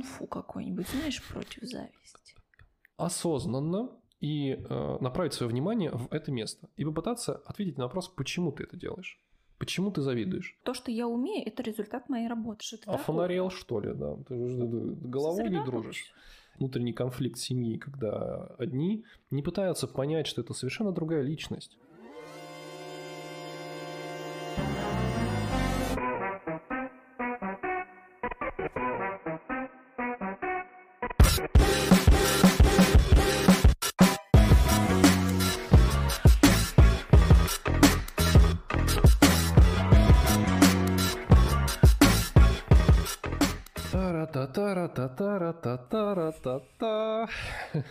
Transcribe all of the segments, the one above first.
Фу какой-нибудь, знаешь, против зависти. Осознанно и э, направить свое внимание в это место и попытаться ответить на вопрос, почему ты это делаешь. Почему ты завидуешь? То, что я умею, это результат моей работы. Что а фонарел, что ли, да? Ты же головой не дружишь. Внутренний конфликт семьи, когда одни не пытаются понять, что это совершенно другая личность.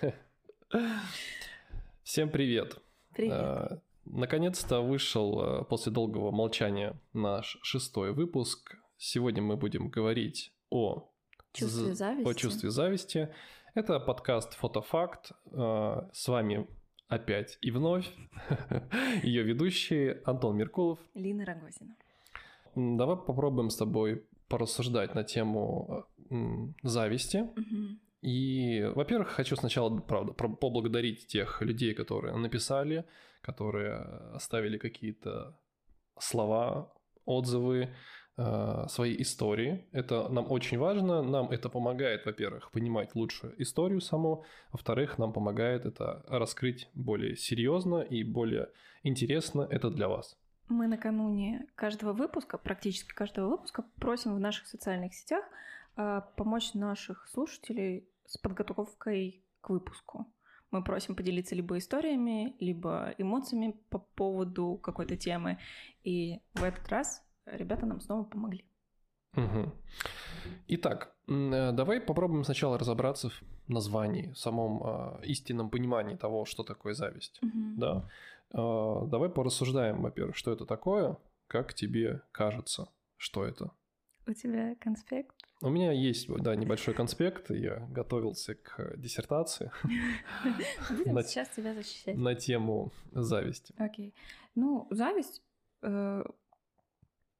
Всем привет. Привет. А, наконец-то вышел а, после долгого молчания наш шестой выпуск. Сегодня мы будем говорить о чувстве зависти. О чувстве зависти. Это подкаст «Фотофакт». А, с вами опять и вновь ее ведущие Антон Меркулов. Лина Рогозина. Давай попробуем с тобой порассуждать на тему зависти. Угу. И, во-первых, хочу сначала, правда, поблагодарить тех людей, которые написали, которые оставили какие-то слова, отзывы, э, свои истории. Это нам очень важно. Нам это помогает, во-первых, понимать лучше историю саму. Во-вторых, нам помогает это раскрыть более серьезно и более интересно это для вас. Мы накануне каждого выпуска, практически каждого выпуска, просим в наших социальных сетях а, помочь наших слушателей с подготовкой к выпуску. Мы просим поделиться либо историями, либо эмоциями по поводу какой-то темы. И в этот раз ребята нам снова помогли. Угу. Итак, э, давай попробуем сначала разобраться в названии, в самом э, истинном понимании того, что такое зависть. Угу. Да. Э, давай порассуждаем, во-первых, что это такое, как тебе кажется, что это. У тебя конспект? У меня есть, да, небольшой конспект. Я готовился к диссертации. Будем сейчас тебя защищать. На тему зависти. Окей. Ну, зависть э,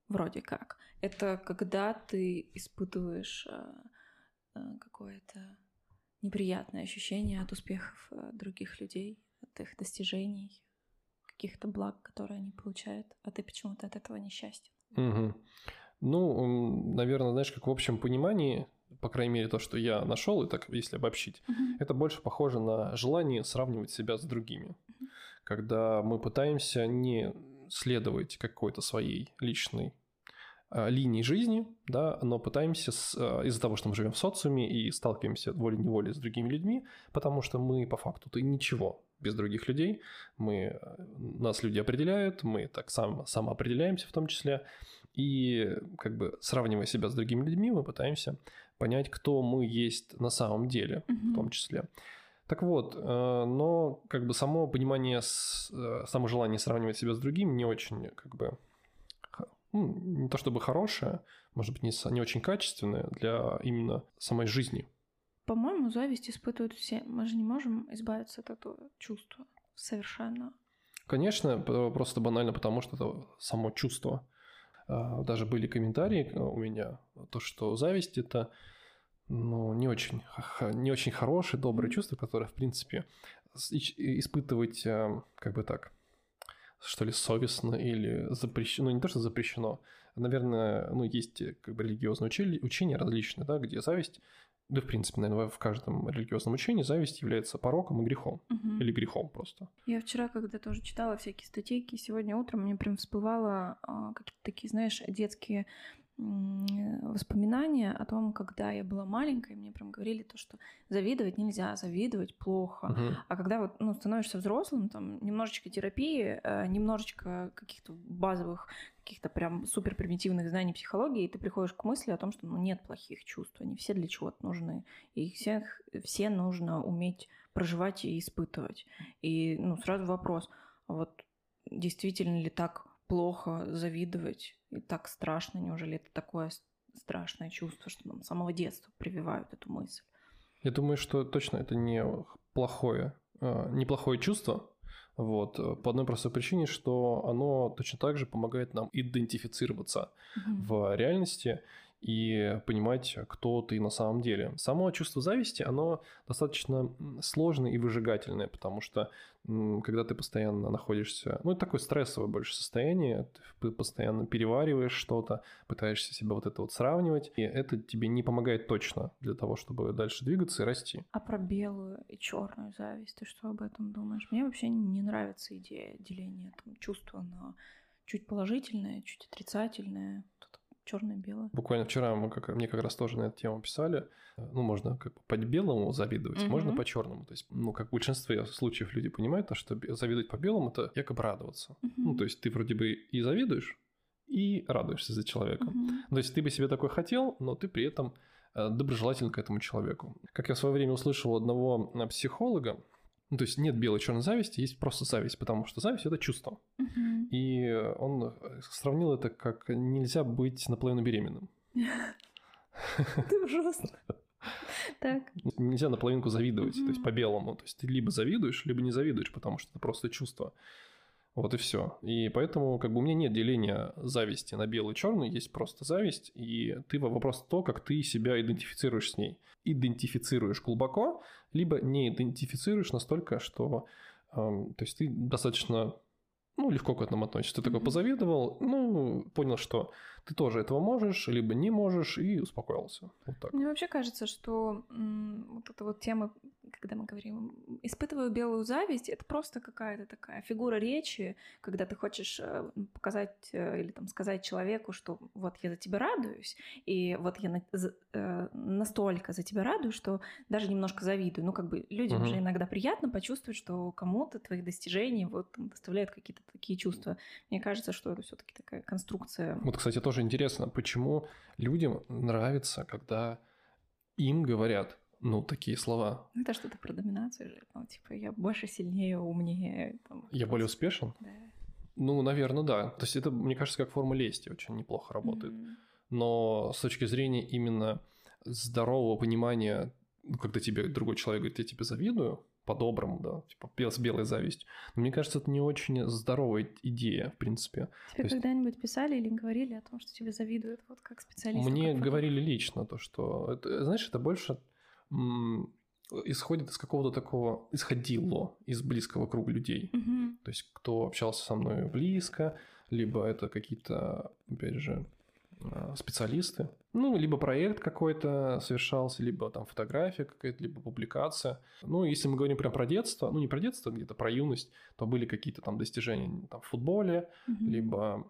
вроде как. Это когда ты испытываешь э, э, какое-то неприятное ощущение от успехов других людей, от их достижений, каких-то благ, которые они получают, а ты почему-то от этого несчастен. Угу. Ну, наверное, знаешь, как в общем понимании, по крайней мере, то, что я нашел, и так, если обобщить, uh-huh. это больше похоже на желание сравнивать себя с другими. Uh-huh. Когда мы пытаемся не следовать какой-то своей личной а, линии жизни, да, но пытаемся с, а, из-за того, что мы живем в социуме и сталкиваемся волей-неволей с другими людьми, потому что мы по факту-то ничего без других людей, мы, нас люди определяют, мы так сам, самоопределяемся в том числе, и как бы сравнивая себя с другими людьми, мы пытаемся понять, кто мы есть на самом деле, mm-hmm. в том числе. Так вот, э, но как бы само понимание, э, само желание сравнивать себя с другими не очень как бы ну, не то чтобы хорошее, может быть, не, не очень качественное для именно самой жизни. По-моему, зависть испытывают все. Мы же не можем избавиться от этого чувства совершенно. Конечно, просто банально потому, что это само чувство. А, даже были комментарии э, у меня, то, что зависть это ну, не очень, не очень хорошее, доброе чувство, которое, в принципе, испытывать, э, как бы так, что ли, совестно или запрещено, ну, не то, что запрещено, наверное, ну, есть как бы религиозные учения, учения различные, да, где зависть да, в принципе, наверное, в каждом религиозном учении зависть является пороком и грехом. Угу. Или грехом просто. Я вчера, когда тоже читала всякие статейки, сегодня утром мне прям всплывало а, какие-то такие, знаешь, детские воспоминания о том, когда я была маленькой, мне прям говорили то, что завидовать нельзя, завидовать плохо. Uh-huh. А когда вот ну, становишься взрослым, там немножечко терапии, э, немножечко каких-то базовых, каких-то прям супер примитивных знаний психологии, и ты приходишь к мысли о том, что ну, нет плохих чувств, они все для чего-то нужны, и их всех, все нужно уметь проживать и испытывать. И ну, сразу вопрос, а вот действительно ли так плохо завидовать и так страшно. Неужели это такое страшное чувство, что нам с самого детства прививают эту мысль? Я думаю, что точно это не плохое, а, неплохое чувство, вот, по одной простой причине, что оно точно так же помогает нам идентифицироваться угу. в реальности и понимать, кто ты на самом деле. Само чувство зависти, оно достаточно сложное и выжигательное, потому что когда ты постоянно находишься, ну, это такое стрессовое больше состояние, ты постоянно перевариваешь что-то, пытаешься себя вот это вот сравнивать, и это тебе не помогает точно для того, чтобы дальше двигаться и расти. А про белую и черную зависть, ты что об этом думаешь? Мне вообще не нравится идея деления там, чувства на чуть положительное, чуть отрицательное черное-белое. Буквально вчера мы как, мне как раз тоже на эту тему писали. Ну, можно как бы по белому завидовать, угу. можно по черному. То есть, ну, как в большинстве случаев люди понимают, то, что завидовать по белому это якобы радоваться. Угу. Ну, то есть ты вроде бы и завидуешь, и радуешься за человека. Угу. То есть ты бы себе такой хотел, но ты при этом э, доброжелателен к этому человеку. Как я в свое время услышал у одного э, психолога, ну, то есть нет белой и черной зависти, есть просто зависть, потому что зависть это чувство. Uh-huh. И он э, сравнил это как нельзя быть наполовину беременным. Ты ужасно. Так. Нельзя наполовинку завидовать, то есть по-белому. То есть ты либо завидуешь, либо не завидуешь, потому что это просто чувство. Вот и все. И поэтому как бы у меня нет деления зависти на белую и черную, есть просто зависть, и ты вопрос то, как ты себя идентифицируешь с ней. Идентифицируешь глубоко, либо не идентифицируешь настолько, что то есть ты достаточно ну, легко к этому относишься. Ты такой позавидовал, ну, понял, что ты тоже этого можешь, либо не можешь, и успокоился. Вот так. Мне вообще кажется, что м- вот эта вот тема, когда мы говорим «испытываю белую зависть», это просто какая-то такая фигура речи, когда ты хочешь э, показать э, или там сказать человеку, что вот я за тебя радуюсь, и вот я на- за- э, настолько за тебя радуюсь, что даже немножко завидую. Ну, как бы людям mm-hmm. же иногда приятно почувствовать, что кому-то твоих достижений вот там, доставляют какие-то такие чувства. Мне кажется, что это все таки такая конструкция. Вот, кстати, тоже тоже интересно, почему людям нравится, когда им говорят, ну, такие слова. Ну, это что-то про доминацию же. Ну, типа, я больше, сильнее, умнее. Там, я более успешен? Да. Ну, наверное, да. То есть это, мне кажется, как форма лести очень неплохо работает. Mm-hmm. Но с точки зрения именно здорового понимания, ну, когда тебе другой человек говорит, я тебе завидую, по-доброму, да, типа с белой завистью. Но мне кажется, это не очень здоровая идея, в принципе. Тебе есть... когда-нибудь писали или говорили о том, что тебе завидуют, вот как специалист? Мне как говорили лично то, что, это, знаешь, это больше м- исходит из какого-то такого, исходило из близкого круга людей. Угу. То есть, кто общался со мной близко, либо это какие-то, опять же, специалисты. Ну, либо проект какой-то совершался, либо там фотография какая-то, либо публикация. Ну, если мы говорим прям про детство, ну, не про детство, где-то про юность, то были какие-то там достижения там, в футболе, mm-hmm. либо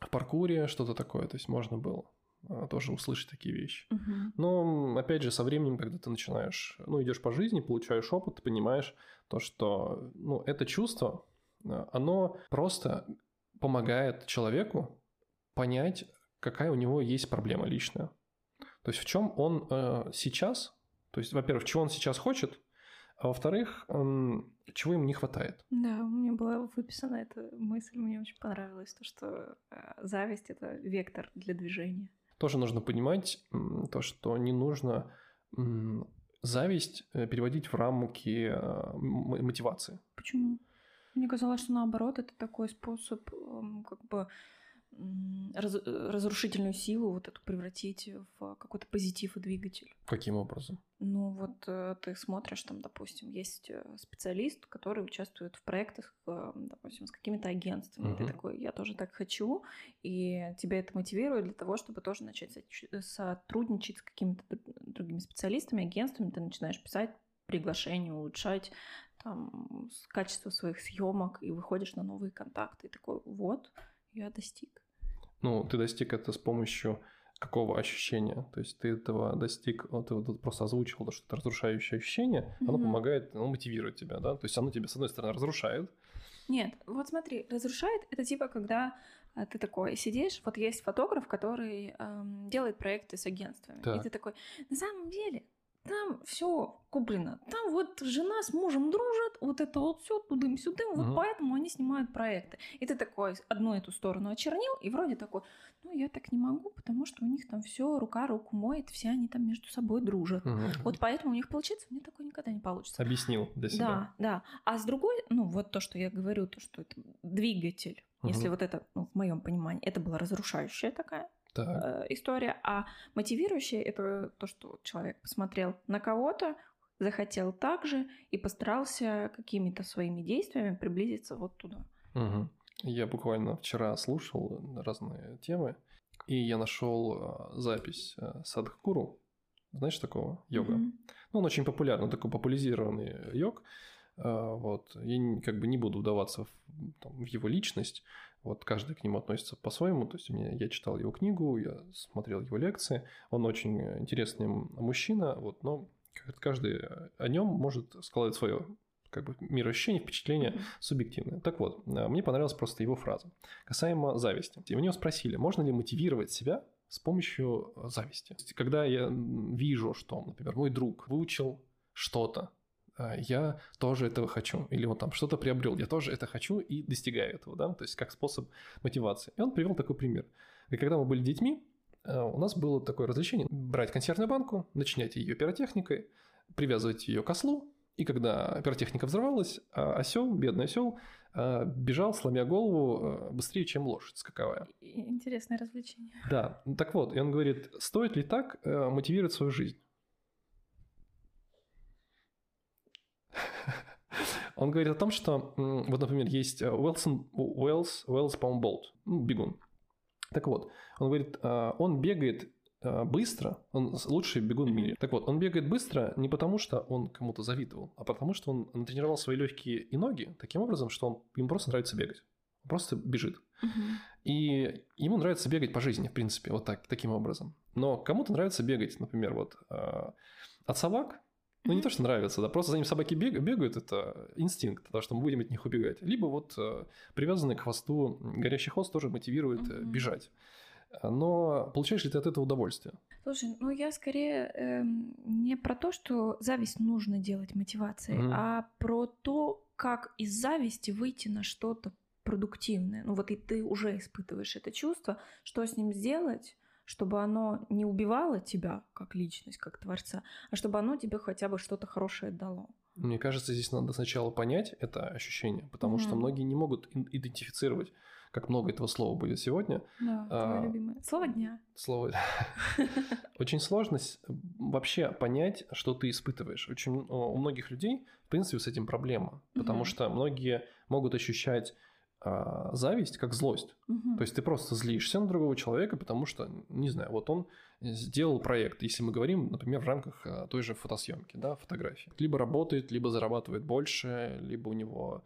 в паркуре, что-то такое. То есть можно было а, тоже услышать такие вещи. Uh-huh. Но, опять же, со временем, когда ты начинаешь, ну, идешь по жизни, получаешь опыт, ты понимаешь то, что, ну, это чувство, а, оно просто помогает человеку понять, какая у него есть проблема личная. То есть в чем он э, сейчас, то есть, во-первых, чего он сейчас хочет, а во-вторых, э, чего ему не хватает. Да, у меня была выписана эта мысль, мне очень понравилось, то, что э, зависть — это вектор для движения. Тоже нужно понимать э, то, что не нужно э, зависть переводить в рамки э, мотивации. Почему? Мне казалось, что наоборот, это такой способ э, как бы разрушительную силу вот эту превратить в какой-то позитив и двигатель. Каким образом? Ну вот э, ты смотришь, там, допустим, есть э, специалист, который участвует в проектах, э, допустим, с какими-то агентствами. Угу. Ты такой, я тоже так хочу, и тебя это мотивирует для того, чтобы тоже начать сотрудничать с какими-то другими специалистами, агентствами. Ты начинаешь писать приглашение, улучшать там качество своих съемок и выходишь на новые контакты. И такой, вот, я достиг. Ну, ты достиг это с помощью какого ощущения? То есть ты этого достиг, вот ты вот просто озвучил, то, что это разрушающее ощущение, mm-hmm. оно помогает, оно мотивирует тебя, да? То есть оно тебя, с одной стороны, разрушает. Нет, вот смотри, разрушает это типа, когда а, ты такой сидишь, вот есть фотограф, который эм, делает проекты с агентствами, так. и ты такой, на самом деле, там все куплено. Там вот жена с мужем дружат, вот это вот все тудым-сюдым, вот угу. поэтому они снимают проекты. И ты такой одну эту сторону очернил, и вроде такой, ну я так не могу, потому что у них там все рука руку моет, все они там между собой дружат. Угу. Вот поэтому у них получится, мне такое никогда не получится. Объяснил для себя. Да, да. А с другой, ну вот то, что я говорю, то, что это двигатель. Угу. Если вот это, ну, в моем понимании, это была разрушающая такая э, история, а мотивирующая это то, что человек посмотрел на кого-то, захотел так же и постарался какими-то своими действиями приблизиться вот туда. Угу. Я буквально вчера слушал разные темы, и я нашел э, запись э, Садхгуру. Знаешь такого йога? Mm-hmm. Ну, он очень популярный, такой популяризированный йог. Вот. Я как бы не буду вдаваться в, там, в его личность. Вот каждый к нему относится по-своему. То есть мне, я читал его книгу, я смотрел его лекции. Он очень интересный мужчина, вот, но каждый о нем может складывать свое как бы мироощущение, впечатление mm-hmm. субъективное. Так вот, э, мне понравилась просто его фраза. Касаемо зависти. И у него спросили, можно ли мотивировать себя с помощью э, зависти. Когда я вижу, что, например, мой друг выучил что-то, э, я тоже этого хочу. Или он там что-то приобрел, я тоже это хочу и достигаю этого, да, то есть как способ мотивации. И он привел такой пример. И когда мы были детьми, у нас было такое развлечение брать консервную банку, начинять ее пиротехникой, привязывать ее к ослу, и когда пиротехника взорвалась, а осел, бедный осел, а, бежал, сломя голову, а, быстрее, чем лошадь скаковая. Интересное развлечение. Да, так вот, и он говорит, стоит ли так э, мотивировать свою жизнь? Он говорит о том, что, вот, например, есть Уэлсон, Уэллс, Уэллс, по-моему, Болт, ну, бегун. Так вот, он говорит, он бегает Э, быстро, он лучший бегун в мире. Так вот, он бегает быстро не потому, что он кому-то завидовал, а потому, что он натренировал свои легкие и ноги таким образом, что он, ему просто нравится бегать. Он просто бежит. И ему нравится бегать по жизни, в принципе, вот так, таким образом. Но кому-то нравится бегать, например, вот э, от собак, ну, не то, что нравится, да, просто за ним собаки бег, бегают, это инстинкт, потому что мы будем от них убегать. Либо вот э, привязанный к хвосту горящий хвост тоже мотивирует э, бежать но получаешь ли ты от этого удовольствие? Слушай, ну я скорее э, не про то, что зависть нужно делать мотивацией, mm а про то, как из зависти выйти на что-то продуктивное. Ну вот и ты уже испытываешь это чувство, что с ним сделать, чтобы оно не убивало тебя как личность, как творца, а чтобы оно тебе хотя бы что-то хорошее дало. Мне кажется, здесь надо сначала понять это ощущение, потому mm что многие не могут идентифицировать как много этого слова будет сегодня. Да, а, любимое. Слово дня. Слово. Очень сложно вообще понять, что ты испытываешь. Очень у многих людей, в принципе, с этим проблема, потому что многие могут ощущать а, зависть как злость. Угу. То есть ты просто злишься на другого человека, потому что, не знаю, вот он сделал проект, если мы говорим, например, в рамках а, той же фотосъемки, да, фотографии. Либо работает, либо зарабатывает больше, либо у него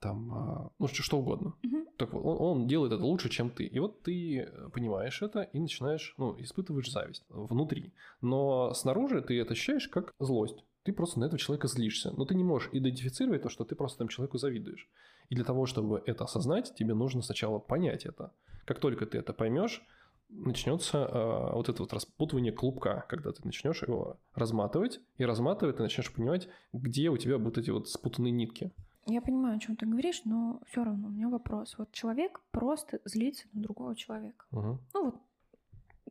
там, а, ну, что, что угодно. Угу. Так вот, он, он делает это лучше, чем ты. И вот ты э, понимаешь это и начинаешь, ну, испытываешь зависть внутри. Но снаружи ты это ощущаешь как злость. Ты просто на этого человека злишься. Но ты не можешь идентифицировать то, что ты просто там человеку завидуешь. И для того, чтобы это осознать, тебе нужно сначала понять это. Как только ты это поймешь, начнется э, вот это вот распутывание клубка, когда ты начнешь его разматывать, и разматывать ты начнешь понимать, где у тебя будут эти вот спутанные нитки. Я понимаю, о чем ты говоришь, но все равно у меня вопрос. Вот человек просто злится на другого человека. Угу. Ну вот,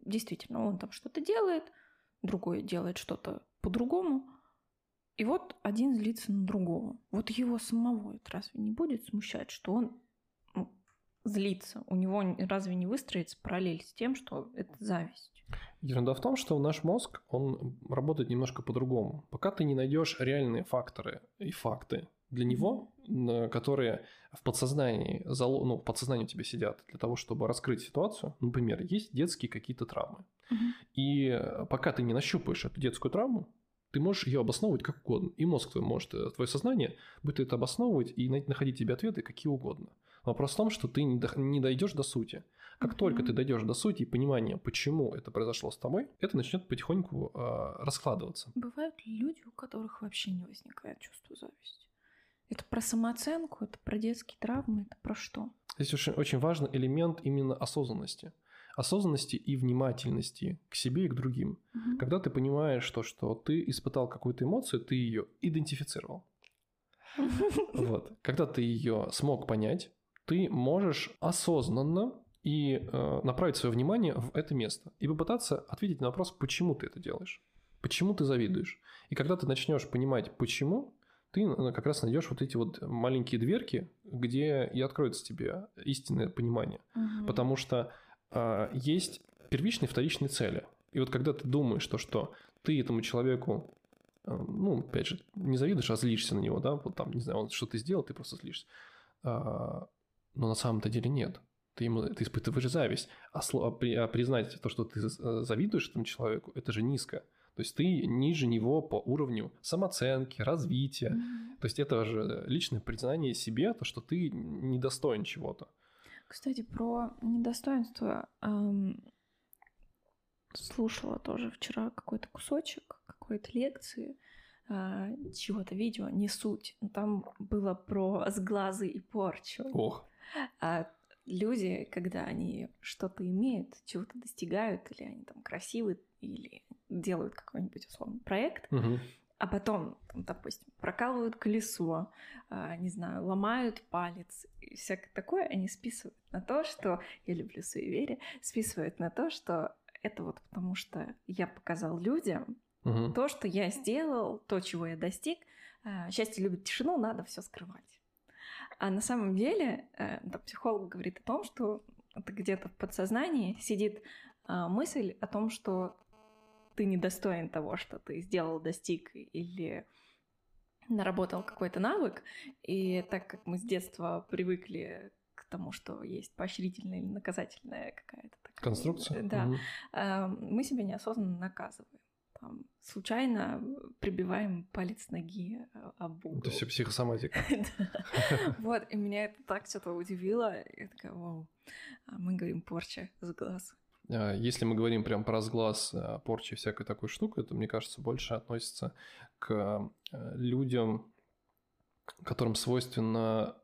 действительно, он там что-то делает, другой делает что-то по-другому. И вот один злится на другого. Вот его самого это разве не будет смущать, что он ну, злится? У него разве не выстроится параллель с тем, что это зависть? Ерунда в том, что наш мозг, он работает немножко по-другому. Пока ты не найдешь реальные факторы и факты для него, которые в подсознании, ну, в подсознании у тебя сидят для того, чтобы раскрыть ситуацию. Например, есть детские какие-то травмы. Угу. И пока ты не нащупаешь эту детскую травму, ты можешь ее обосновывать как угодно. И мозг твой может, э, твое сознание будет это обосновывать и находить тебе ответы какие угодно. Вопрос в том, что ты не дойдешь до сути. Как mm только ты дойдешь до сути и понимания, почему это произошло с тобой, это начнет потихоньку э, раскладываться. Бывают люди, у которых вообще не возникает чувство зависти. Это про самооценку, это про детские травмы, это про что? Здесь очень, очень важный элемент именно осознанности. Осознанности и внимательности к себе и к другим. Угу. Когда ты понимаешь то, что ты испытал какую-то эмоцию, ты ее идентифицировал. Вот. Когда ты ее смог понять, ты можешь осознанно и э, направить свое внимание в это место и попытаться ответить на вопрос, почему ты это делаешь, почему ты завидуешь. И когда ты начнешь понимать, почему, ты как раз найдешь вот эти вот маленькие дверки, где и откроется тебе истинное понимание. Угу. Потому что э, есть первичные и вторичные цели. И вот когда ты думаешь, то, что ты этому человеку, э, ну, опять же, не завидуешь, а злишься на него, да, вот там, не знаю, он что ты сделал, ты просто злишься. А, но на самом-то деле нет. Ты, ему, ты испытываешь зависть. А, а, при, а признать то, что ты завидуешь этому человеку, это же низко. То есть ты ниже него по уровню самооценки, развития. Mm-hmm. То есть это же личное признание себе, то, что ты недостоин чего-то. Кстати, про недостоинство эм, слушала тоже вчера какой-то кусочек какой-то лекции, э, чего-то видео, не суть. Там было про сглазы и порчу. Ох. А люди, когда они что-то имеют, чего-то достигают, или они там красивы, или делают какой-нибудь условный проект, угу. А потом, допустим, прокалывают колесо, э, не знаю, ломают палец и всякое такое, они списывают на то, что я люблю суеверие, списывают на то, что это вот потому что я показал людям угу. то, что я сделал, то, чего я достиг. Э, счастье любит тишину, надо все скрывать. А на самом деле э, там, психолог говорит о том, что где-то в подсознании сидит э, мысль о том, что ты недостоин того, что ты сделал, достиг или наработал какой-то навык. И так как мы с детства привыкли к тому, что есть поощрительная или наказательная какая-то такая... Конструкция? Да. Угу. Мы себя неосознанно наказываем. Там, случайно прибиваем палец ноги э, об угол. Это все психосоматика. Вот, и меня это так что-то удивило. Я такая, вау. А мы говорим порча с глаз. А, если мы говорим прям про разглаз, э, порчи всякой такой штукой, то, мне кажется, больше относится к э, людям, которым свойственно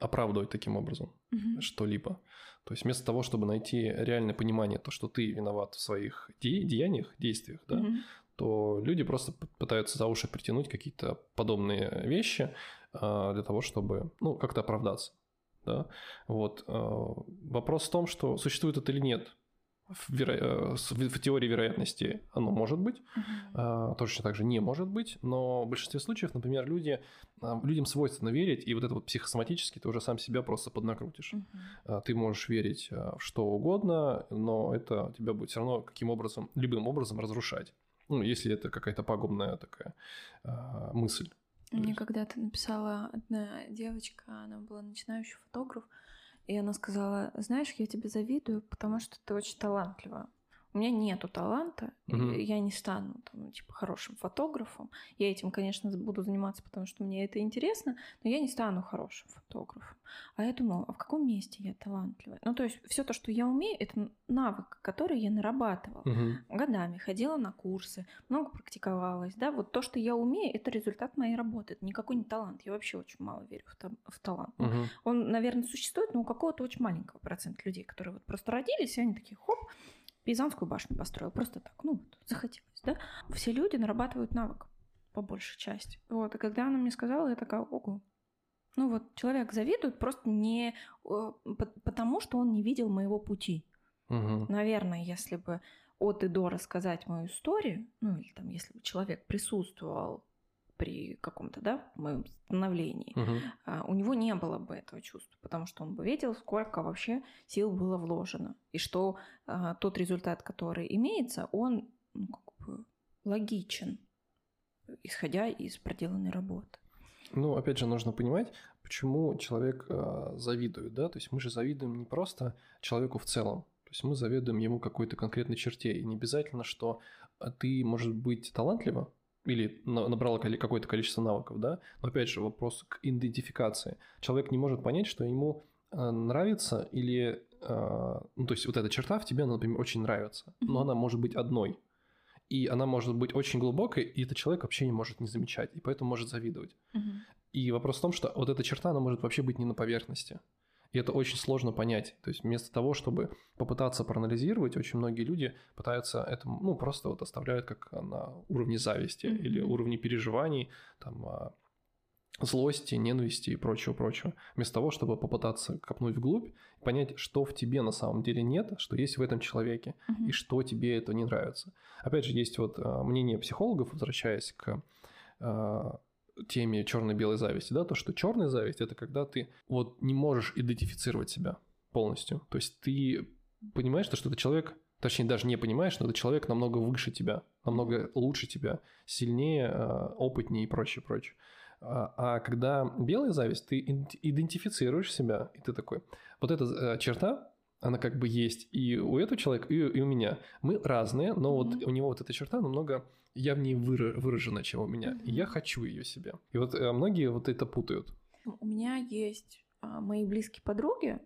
оправдывать таким образом Мгм. что-либо. То есть вместо того, чтобы найти реальное понимание, то, что ты виноват в своих де- деяниях, действиях, да, Мгм. то люди просто пытаются за уши притянуть какие-то подобные вещи а, для того, чтобы, ну, как-то оправдаться. Да? Вот. а, Вопрос в том, что существует это или нет. В, веро- э, в- теории вероятности оно может быть, а, точно так же не может быть, но в большинстве случаев, например, люди, а, людям свойственно верить, и вот это вот психосоматически ты уже сам себя просто поднакрутишь. А, Ты можешь верить в что угодно, но это тебя будет все равно каким образом, любым образом разрушать. Ну, если это какая-то пагубная такая мысль. Мне когда-то написала одна девочка, она была начинающий фотограф, и она сказала, знаешь, я тебе завидую, потому что ты очень талантлива. У меня нету таланта, Мгм. я не стану там, типа, хорошим фотографом. Я этим, конечно, буду заниматься, потому что мне это интересно, но я не стану хорошим фотографом. А я думала, а в каком месте я талантливая? Ну, то есть все то, что я умею, это навык, который я нарабатывала Мгм. годами ходила на курсы, много практиковалась, да, вот то, что я умею, это результат моей работы, это никакой не талант, я вообще очень мало верю в, та- в талант. Мгм. Он, наверное, существует, но у какого-то очень маленького процента людей, которые вот просто родились, и они такие, хоп, Пизанскую башню построил, просто так, ну, вот, захотелось, да. Все люди нарабатывают навык, по большей части. Вот, и когда она мне сказала, я такая, ого, ну вот человек завидует просто не э, по- потому, что он не видел моего пути. Мгм. Наверное, если бы от и до рассказать мою историю, ну или там, если бы человек присутствовал при каком-то, да, моем становлении, а, у него не было бы этого чувства, потому что он бы видел, сколько вообще сил было вложено, и что а, тот результат, который имеется, он ну, как бы логичен, исходя из проделанной работы. Ну, опять же, нужно понимать, почему человек а, завидует, да, то есть мы же завидуем не просто человеку в целом, то есть мы завидуем ему какой-то конкретной черте, и не обязательно, что а, ты, может быть, талантлива, или на- набрала какое-то количество навыков, да, но опять же вопрос к идентификации. Человек не может понять, что ему а, нравится или, а, ну, то есть вот эта черта в тебе, она, например, очень нравится, но она может быть одной, и она может быть очень глубокой, и этот человек вообще не может не замечать, и поэтому может завидовать. И вопрос в том, что вот эта черта, она может вообще быть не на поверхности. И это очень сложно понять. То есть вместо того, чтобы попытаться проанализировать, очень многие люди пытаются это, ну, просто вот оставляют как на уровне зависти Мгм. или уровне переживаний, там, а, злости, ненависти и прочего-прочего. Вместо того, чтобы попытаться копнуть вглубь, понять, что в тебе на самом деле нет, что есть в этом человеке, и что тебе это не нравится. Опять же, есть вот а, мнение психологов, возвращаясь к а, теме черно-белой зависти, да, то, что черная зависть это когда ты вот не можешь идентифицировать себя полностью. То есть ты понимаешь, что, что этот человек точнее даже не понимаешь, но этот человек намного выше тебя, намного лучше тебя, сильнее, а, опытнее и прочее, прочее. А, а когда белая зависть, ты идентифицируешь себя, и ты такой, вот эта э, черта, она как бы есть и у этого человека, и, и у меня. Мы разные, но mm-hmm. вот у него вот эта черта намного явнее выражена, чем у меня. Mm-hmm. И я хочу ее себе. И вот э, многие вот это путают. У меня есть а, мои близкие подруги,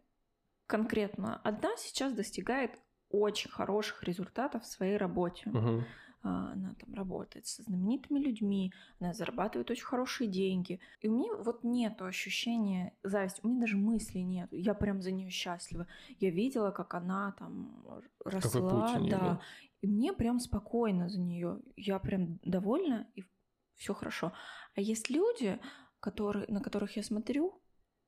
конкретно одна сейчас достигает очень хороших результатов в своей работе. Uh-huh. Она там работает со знаменитыми людьми, она зарабатывает очень хорошие деньги. И у меня вот нет ощущения зависти, у меня даже мысли нет. Я прям за нее счастлива. Я видела, как она там росла, да. да. И мне прям спокойно за нее. Я прям довольна, и все хорошо. А есть люди, которые, на которых я смотрю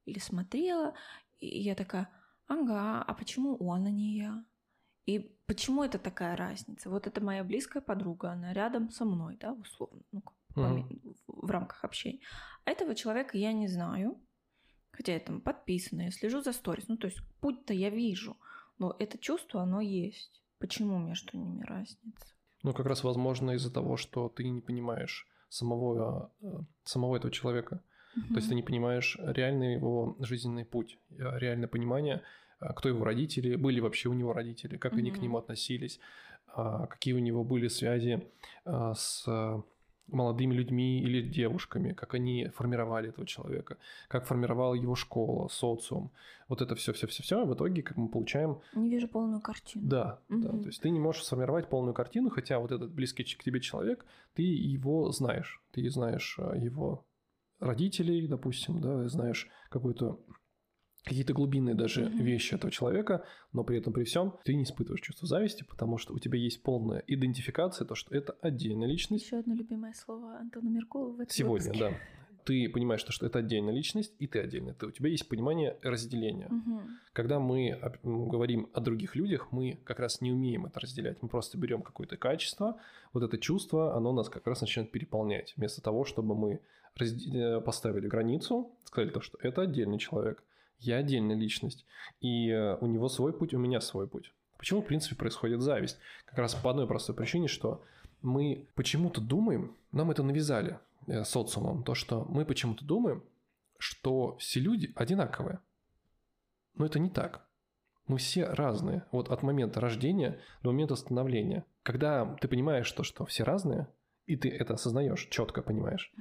или смотрела, и я такая, ага, а почему он, а не я? И почему это такая разница? Вот это моя близкая подруга, она рядом со мной, да, условно, ну, mm-hmm. в рамках общения. А этого человека я не знаю, хотя я там подписана, я слежу за сторис, ну, то есть путь-то я вижу, но это чувство, оно есть. Почему между ними разница? Ну, как раз возможно из-за того, что ты не понимаешь самого, э, самого этого человека. Mm-hmm. То есть ты не понимаешь реальный его жизненный путь, э, реальное понимание – а, кто его родители, были вообще у него родители, как mm-hmm. они к нему относились, а, какие у него были связи с молодыми людьми или девушками, как они формировали этого человека, как формировала его школа, социум. Вот это все, все, все, все. В итоге, как мы получаем. Не вижу полную картину. Да, угу. да. То есть ты не можешь сформировать полную картину, хотя вот этот близкий к тебе человек, ты его знаешь, ты знаешь его родителей, допустим, да, знаешь какую-то какие-то глубинные даже mm-hmm. вещи этого человека, но при этом при всем ты не испытываешь чувство зависти, потому что у тебя есть полная идентификация, то, что это отдельная личность. Еще одно любимое слово Антона Меркулова в этом Сегодня, выпуске. да. Ты понимаешь, что, что это отдельная личность, и ты отдельная. Ты, у тебя есть понимание разделения. Угу. Когда мы говорим о других людях, мы как раз не умеем это разделять. Мы просто берем какое-то качество, вот это чувство, оно нас как раз начинает переполнять. Вместо того, чтобы мы разде... поставили границу, сказали то, что это отдельный человек – я отдельная личность, и э, у него свой путь, у меня свой путь. Почему, в принципе, происходит зависть? Как раз по одной простой причине, что мы почему-то думаем, нам это навязали э, социумом, то, что мы почему-то думаем, что все люди одинаковые. Но это не так. Мы все разные. Вот от момента рождения до момента становления. Когда ты понимаешь то, что все разные, и ты это осознаешь, четко понимаешь,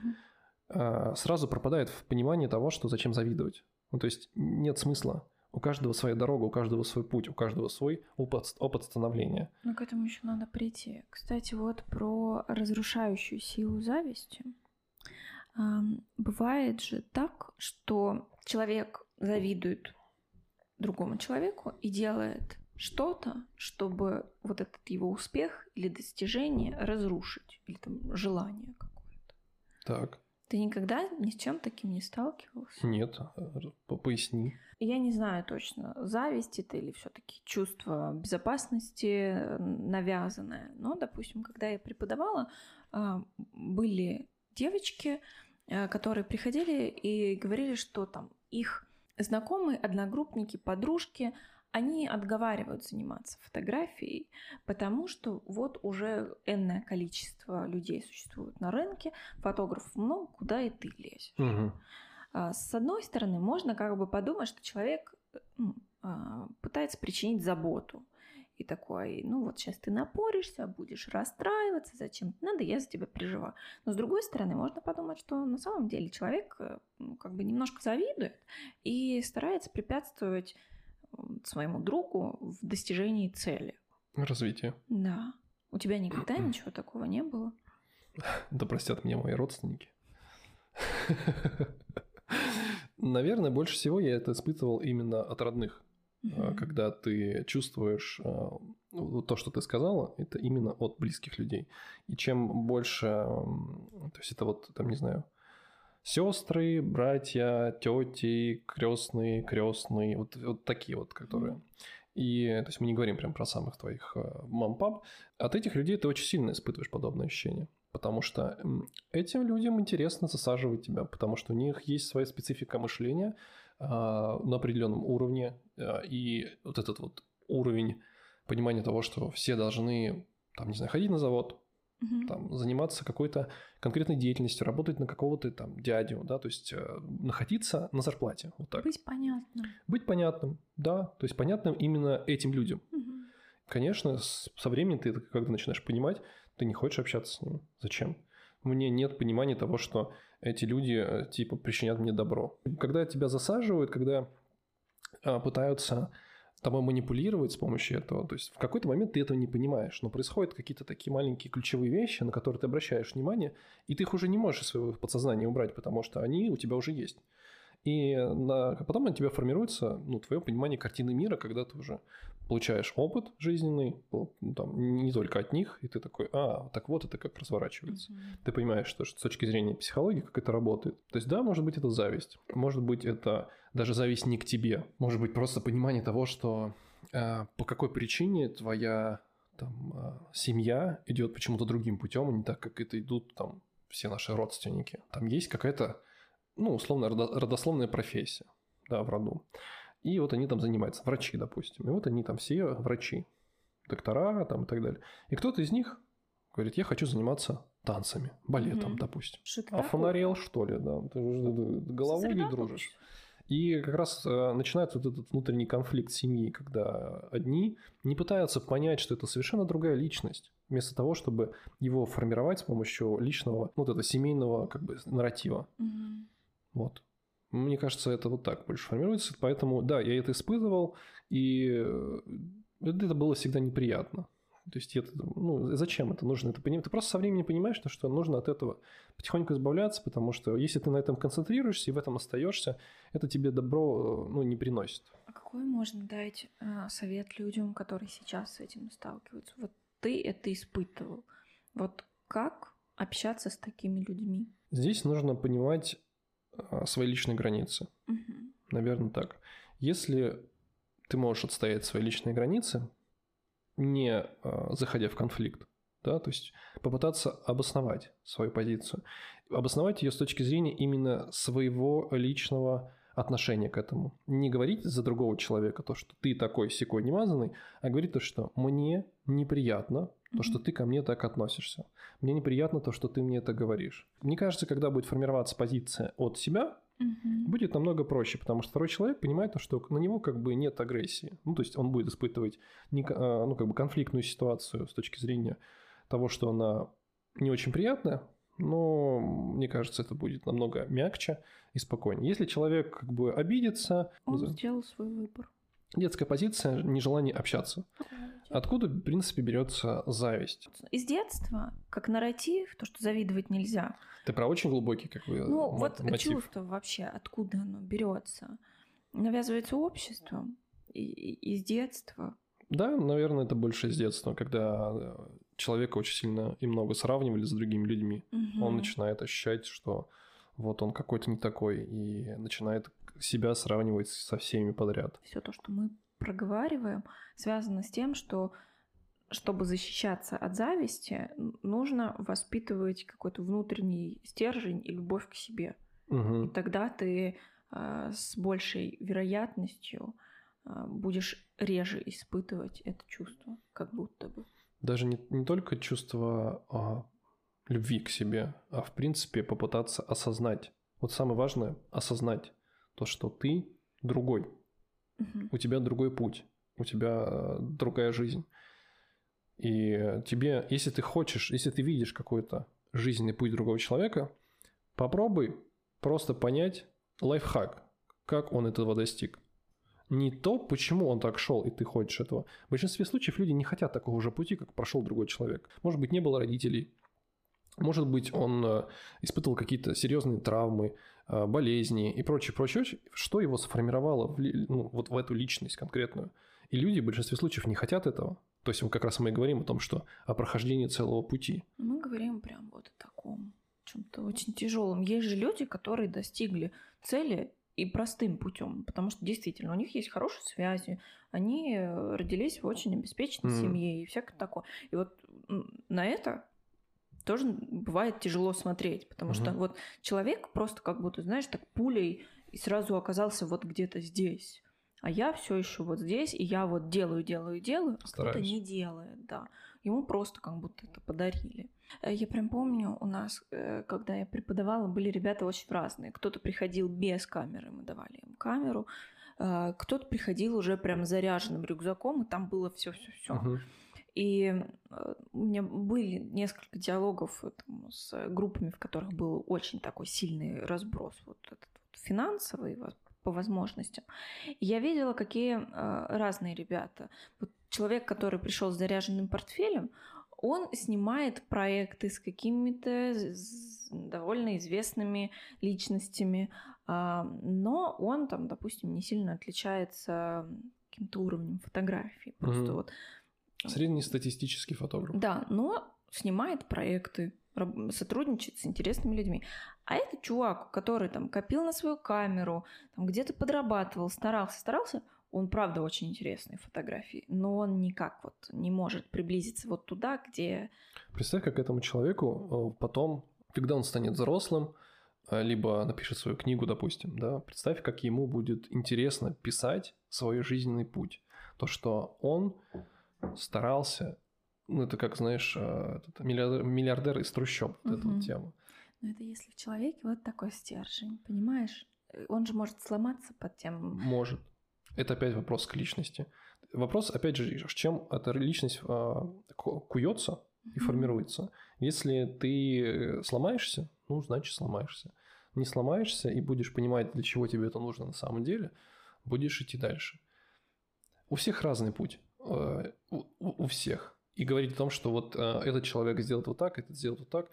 mm-hmm. сразу пропадает в понимании того, что зачем завидовать. Ну, то есть нет смысла. У каждого своя дорога, у каждого свой путь, у каждого свой опыт, опыт становления. Ну, к этому еще надо прийти. Кстати, вот про разрушающую силу зависти. Бывает же так, что человек завидует другому человеку и делает что-то, чтобы вот этот его успех или достижение разрушить, или там желание какое-то. Так. Ты никогда ни с чем таким не сталкивался? Нет, поясни. Я не знаю точно, зависть это или все-таки чувство безопасности навязанное. Но, допустим, когда я преподавала, а, были девочки, а, которые приходили и говорили, что там их знакомые, одногруппники, подружки они отговаривают заниматься фотографией, потому что вот уже энное количество людей существует на рынке, фотографов много, куда и ты лезешь. Угу. С одной стороны, можно как бы подумать, что человек ну, а, пытается причинить заботу. И такой, ну вот сейчас ты напоришься, будешь расстраиваться, зачем надо, я за тебя переживаю. Но с другой стороны, можно подумать, что на самом деле человек э, ну, как бы немножко завидует и старается препятствовать своему другу в достижении цели. Развитие. Да. У тебя никогда ничего такого не было? Да простят меня мои родственники. Наверное, больше всего я это испытывал именно от родных. Mm-hmm. Когда ты чувствуешь а, то, что ты сказала, это именно от близких людей. И чем больше, то есть это вот, там, не знаю, сестры, братья, тети, крестные, крестные, вот, вот такие вот, которые. И, то есть мы не говорим прям про самых твоих э, мам-пап. От этих людей ты очень сильно испытываешь подобное ощущение. Потому что этим людям интересно засаживать тебя, потому что у них есть своя специфика мышления э, на определенном уровне. Э, и вот этот вот уровень понимание того, что все должны, там, не знаю, ходить на завод, Мгм. там, заниматься какой-то конкретной деятельностью, работать на какого-то там дядю, да, то есть э, находиться на зарплате, вот так. Быть понятным. Быть понятным, да, то есть понятным именно этим людям. Мгм. Конечно, с- со временем ты, когда начинаешь понимать, ты не хочешь общаться с ними. Зачем? Мне нет понимания того, что эти люди, э, типа, причинят мне добро. Когда тебя засаживают, когда а, пытаются тобой манипулировать с помощью этого, то есть в какой-то момент ты этого не понимаешь, но происходят какие-то такие маленькие ключевые вещи, на которые ты обращаешь внимание, и ты их уже не можешь из своего подсознания убрать, потому что они у тебя уже есть. И на- потом у тебя формируется ну, твое понимание картины мира, когда ты уже получаешь опыт жизненный, ну, там, не только от них, и ты такой, а, так вот это как разворачивается. Мгм. Ты понимаешь, что, что с точки зрения психологии, как это работает. То есть, да, может быть, это зависть. Может быть, это даже зависть не к тебе. Может быть, просто понимание того, что э, по какой причине твоя там, э, семья идет почему-то другим путем, а не так, как это идут там все наши родственники. Там есть какая-то, ну, условно, родо- родословная профессия, да, в роду. И вот они там занимаются, врачи, допустим. И вот они там все врачи, доктора там и так далее. И кто-то из них говорит, я хочу заниматься танцами, балетом, Мгм. допустим. Это А фонарел, что ли, да? Ты головой не дружишь. И как раз э, начинается вот этот внутренний конфликт семьи, когда одни не пытаются понять, что это совершенно другая личность, вместо того, чтобы его формировать с помощью личного, ну, вот этого семейного как бы нарратива. Мгм. Вот. Мне кажется, это вот так больше формируется. Поэтому, да, я это испытывал, и э, это было всегда неприятно. То есть, это, ну, зачем это нужно? Это, ты просто со временем понимаешь, что, нужно от этого потихоньку избавляться, потому что если ты на этом концентрируешься и в этом остаешься, это тебе добро э, ну, не приносит. А какой можно дать а, совет людям, которые сейчас с этим сталкиваются? Вот ты это испытывал. Вот как общаться с такими людьми? Здесь нужно понимать э, свои личные границы. Мгм. Наверное, так. Если ты можешь отстоять свои личные границы, не э, заходя в конфликт, да, то есть попытаться обосновать свою позицию, обосновать ее с точки зрения именно своего личного отношения к этому. Не говорить за другого человека то, что ты такой секой немазанный, а говорить то, что мне неприятно то, что ты ко мне так относишься. Мне неприятно то, что ты мне это говоришь. Мне кажется, когда будет формироваться позиция от себя, Мгм. будет намного проще, потому что второй человек понимает, то, что на него как бы нет агрессии. Ну, то есть он будет испытывать не, а, ну, как бы конфликтную ситуацию с точки зрения того, что она не очень приятная, но мне кажется, это будет намного мягче и спокойнее. Если человек как бы обидится, Он за- сделал свой выбор. Детская позиция, нежелание общаться. Откуда, в принципе, берется зависть? Из детства, как нарратив, то, что завидовать нельзя. Ты про очень глубокий как бы Ну, мо- вот мотив. чувство вообще, откуда оно берется, навязывается обществом и, и- из детства. Да, наверное, это больше с детства, когда э, человека очень сильно и много сравнивали с другими людьми. Он Мгм. начинает ощущать, что вот он какой-то не такой, и начинает себя сравнивать со всеми подряд. Все то, что мы проговариваем, связано с тем, что чтобы защищаться от зависти, нужно воспитывать какой-то внутренний стержень и любовь к себе. И Мгм. тогда ты а, с большей вероятностью а, будешь реже испытывать это чувство, как будто бы. Даже не, не только чувство а, любви к себе, а в принципе попытаться осознать. Вот самое важное – осознать то, что ты другой, Мгм. у тебя другой путь, у тебя э, другая жизнь. И тебе, если ты хочешь, если ты видишь какой-то жизненный путь другого человека, попробуй просто понять лайфхак, как он этого достиг. Не то, почему он так шел, и ты хочешь этого. В большинстве случаев люди не хотят такого же пути, как прошел другой человек. Может быть, не было родителей. Может быть, он э, испытывал какие-то серьезные травмы, болезни и прочее, прочее, что его сформировало в, ну, вот в эту личность конкретную. И люди в большинстве случаев не хотят этого. То есть, мы как раз мы и говорим о том, что о прохождении целого пути. Мы говорим прям вот о таком чем-то очень тяжелом. Есть же люди, которые достигли цели и простым путем, потому что действительно у них есть хорошие связи, они э, родились в очень обеспеченной Мгм. семье и всякое такое. И вот на это тоже бывает тяжело смотреть, потому что Мгм. вот человек просто как будто, знаешь, так пулей и сразу оказался вот где-то здесь. а я все еще вот здесь, и я вот делаю, делаю, делаю, а кто-то не делает, да. Ему просто как будто это подарили. Э, Я прям помню, у нас, э, когда я преподавала, были ребята очень разные. Кто-то приходил без камеры, мы давали им камеру. э, Кто-то приходил уже прям заряженным рюкзаком, и там было все-все-все. Мгм. И э, у меня были несколько диалогов э, там, с группами, в которых был очень такой сильный разброс вот этот вот финансовый по возможностям. И я видела, какие э, разные ребята. Вот человек, который пришел с заряженным портфелем, он снимает проекты с какими-то довольно известными личностями, а, но он там, допустим, не сильно отличается каким-то уровнем фотографии. Просто Мгм. вот Среднестатистический фотограф. да, но снимает проекты, сотрудничает с интересными людьми. А этот чувак, который там копил на свою камеру, там где-то подрабатывал, старался, старался, он правда очень интересные фотографии, но он никак вот не может приблизиться вот туда, где... Представь, как этому человеку э, потом, когда он станет взрослым, э, либо напишет свою книгу, допустим, да, представь, как ему будет интересно писать свой жизненный путь. То, что он старался, ну, это как, знаешь, э, этот миллиардер, миллиардер из трущоб, вот эта Мгм. вот тема. Но это если в человеке вот такой стержень, понимаешь? Э, Он же может сломаться под тем... Может. Это опять вопрос к личности. Вопрос, опять же, чем эта личность а, ку- куется и формируется. Если ты сломаешься, ну, значит, сломаешься. Не сломаешься и будешь понимать, для чего тебе это нужно на самом деле, будешь идти дальше. У всех разный путь. Э, У, у- всех. И говорить о том, что вот э, этот человек сделает вот так, этот сделает вот так,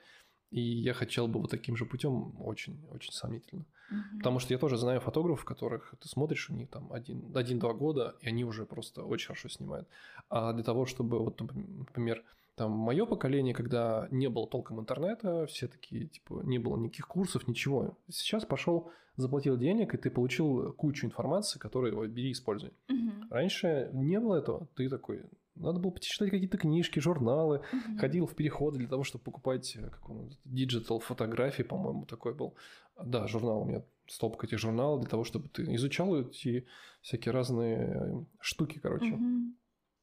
и я хотел бы вот таким же путем, очень, очень сомнительно. Мгм. Потому что я тоже знаю фотографов, которых ты смотришь, у них там один- один-два года, и они уже просто очень хорошо снимают. А для того, чтобы, вот, например, там мое поколение, когда не было толком интернета, все такие, типа, не было никаких курсов, ничего. Сейчас пошел, заплатил денег, и ты получил кучу информации, которую вот, бери, используй. Мгм. Раньше не было этого. Ты такой, надо было почитать какие-то книжки, журналы, Мгм. ходил в переходы для того, чтобы покупать э, как он, digital фотографии, по-моему, такой был. Да, журнал у меня стопка этих журналов для того, чтобы ты изучал эти всякие разные э, штуки, короче. Мгм.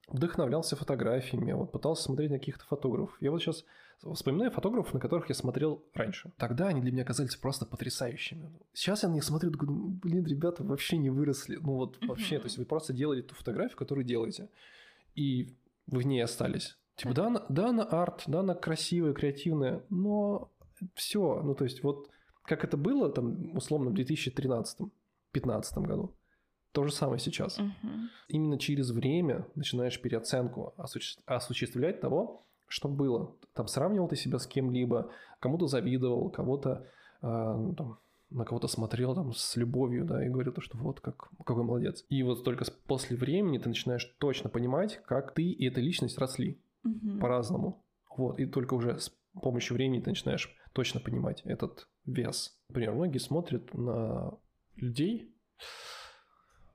Вдохновлялся фотографиями, вот пытался смотреть на каких-то фотографов. Я вот сейчас вспоминаю фотографов, на которых я смотрел раньше. Тогда они для меня казались просто потрясающими. Сейчас я на них смотрю, думаю, «Ну, блин, ребята вообще не выросли. Ну вот вообще, то есть вы просто делали ту фотографию, которую делаете, и вы в ней остались. Типа, да, она, да, она арт, да, она красивая, креативная, но все, ну то есть вот как это было там условно в 2013-2015 году, то же самое сейчас Мгм. именно через время начинаешь переоценку осуществ- осуществлять того, что было. Там сравнивал ты себя с кем-либо, кому-то завидовал, кого-то ну, там, на кого-то смотрел там с любовью, да, и говорил, то, что вот как, какой молодец. И вот только после времени ты начинаешь точно понимать, как ты и эта личность росли Мгм. по-разному. Вот, и только уже с помощью времени ты начинаешь точно понимать этот вес. Например, многие смотрят на людей,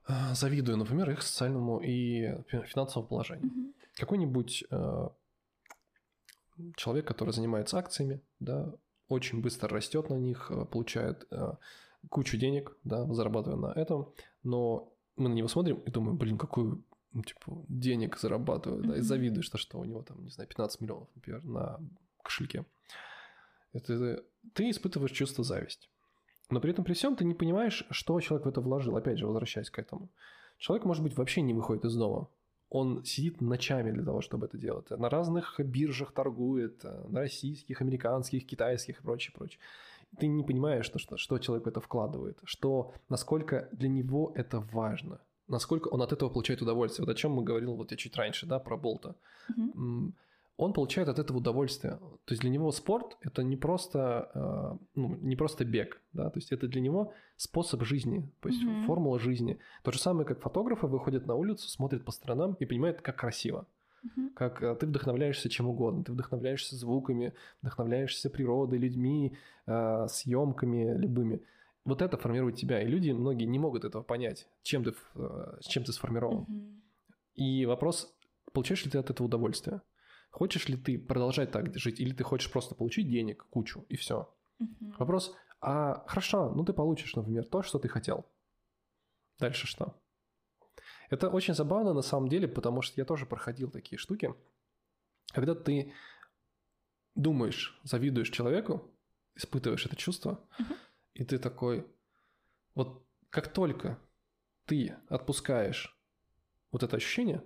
а, завидуя, например, их социальному и фи- финансовому положению. Мгм. Какой-нибудь э, человек, который занимается акциями, да, очень быстро растет на них, э, получает э, кучу денег, да, зарабатывая на этом, но мы на него смотрим и думаем, блин, какую ну, типа, денег зарабатывает, да, и завидуешь, то, что у него там, не знаю, 15 миллионов, например, на кошельке. Это ты испытываешь чувство зависти. Но при этом при всем ты не понимаешь, что человек в это вложил. Опять же, возвращаясь к этому. Человек, может быть, вообще не выходит из дома. Он сидит ночами для того, чтобы это делать. На разных биржах торгует, э, на российских, американских, китайских и прочее, прочее. Ты не понимаешь, что, что, что человек в это вкладывает, что насколько для него это важно, насколько он от этого получает удовольствие. Вот о чем мы говорил вот я чуть раньше, да, про Болта Мгм. Он получает от этого удовольствие. То есть для него спорт это не просто, э, ну, не просто бег, да, то есть это для него способ жизни, то есть Мгм. формула жизни. То же самое, как фотографы выходят на улицу, смотрят по сторонам и понимают, как красиво, Мгм. как э, ты вдохновляешься чем угодно, ты вдохновляешься звуками, вдохновляешься природой, людьми, э, съемками любыми. Вот это формирует тебя, и люди многие не могут этого понять, чем ты, чем ты сформирован. Мгм. И вопрос, получаешь ли ты от этого удовольствие? Хочешь ли ты продолжать так жить, или ты хочешь просто получить денег, кучу, и все? Мгм. Вопрос, а хорошо, ну ты получишь, например, то, что ты хотел. Дальше что? Это очень забавно на самом деле, потому что я тоже проходил такие штуки. Когда ты думаешь, завидуешь человеку, испытываешь это чувство, Мгм. и ты такой, вот как только ты отпускаешь вот это ощущение,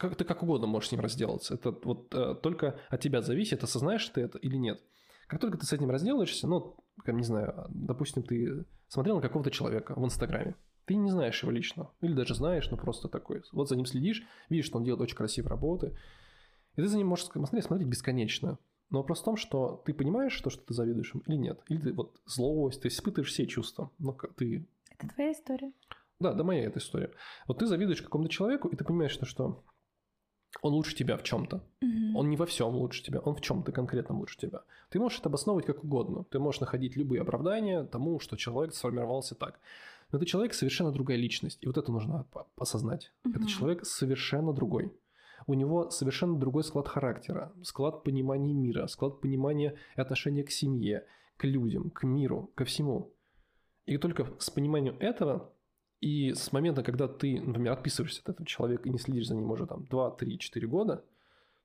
как ты как угодно можешь с ним разделаться. Это вот э, только от тебя зависит, осознаешь ты это или нет. Как только ты с этим разделаешься, ну, не знаю, допустим, ты смотрел на какого-то человека в Инстаграме, ты не знаешь его лично, или даже знаешь, но просто такой, вот за ним следишь, видишь, что он делает очень красивые работы, и ты за ним можешь смотреть, смотреть бесконечно. Но вопрос в том, что ты понимаешь то, что ты завидуешь им, или нет. Или ты вот злость, ты испытываешь все чувства. Как ты... Это твоя история. Да, да, моя эта история. Вот ты завидуешь какому-то человеку, и ты понимаешь, что, что он лучше тебя в чем-то. Мгм. Он не во всем лучше тебя, он в чем-то конкретно лучше тебя. Ты можешь это обосновывать как угодно. Ты можешь находить любые оправдания тому, что человек сформировался так. Но это человек совершенно другая личность. И вот это нужно осознать. Мгм. Это человек совершенно другой. У него совершенно другой склад характера, склад понимания мира, склад понимания и отношения к семье, к людям, к миру, ко всему. И только с пониманием этого и с момента, когда ты, например, отписываешься от этого человека и не следишь за ним уже там 2, 3, 4 года,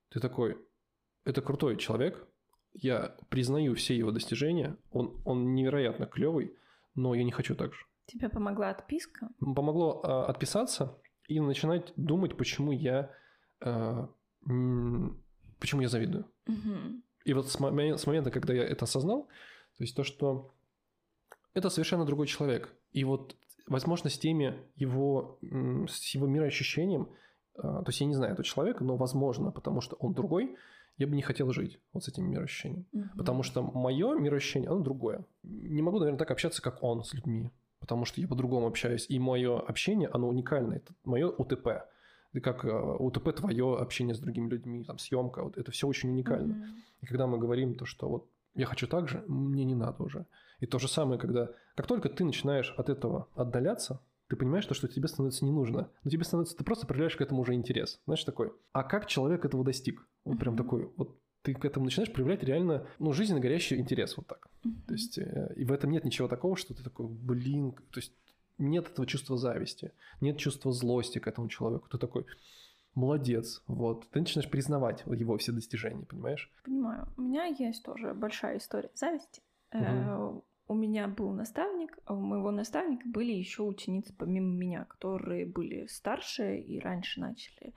ты такой, это крутой человек, я признаю все его достижения, он, он невероятно клевый, но я не хочу так же. Тебе помогла отписка? Помогло а, отписаться и начинать думать, почему я, м, почему я завидую. Мгм. И вот с, моме- с момента, когда я это осознал, то есть то, что это совершенно другой человек. И вот, возможно, с теми его, с его мироощущением, а, то есть я не знаю этого человека, но возможно, потому что он другой, я бы не хотел жить вот с этим мироощущением. Мгм. Потому что мое мироощущение, оно другое. Не могу, наверное, так общаться, как он с людьми, потому что я по-другому общаюсь. И мое общение, оно уникальное. Это мое УТП. И как э, УТП твое общение с другими людьми, там съемка, вот это все очень уникально. Мгм. И когда мы говорим то, что вот я хочу так же, мне не надо уже. И то же самое, когда как только ты начинаешь от этого отдаляться, ты понимаешь, то, что тебе становится не нужно. Но тебе становится, ты просто проявляешь к этому уже интерес. Знаешь, такой, а как человек этого достиг? Вот прям такой, вот ты к этому начинаешь проявлять реально, ну, жизненно горящий интерес вот так. То есть, э, и в этом нет ничего такого, что ты такой, блин, то есть нет этого чувства зависти, нет чувства злости к этому человеку. Ты такой, молодец, вот. Ты начинаешь признавать его все достижения, понимаешь? Понимаю. У меня есть тоже большая история зависти. Э, У меня был наставник, а у моего наставника были еще ученицы помимо меня, которые были старше и раньше начали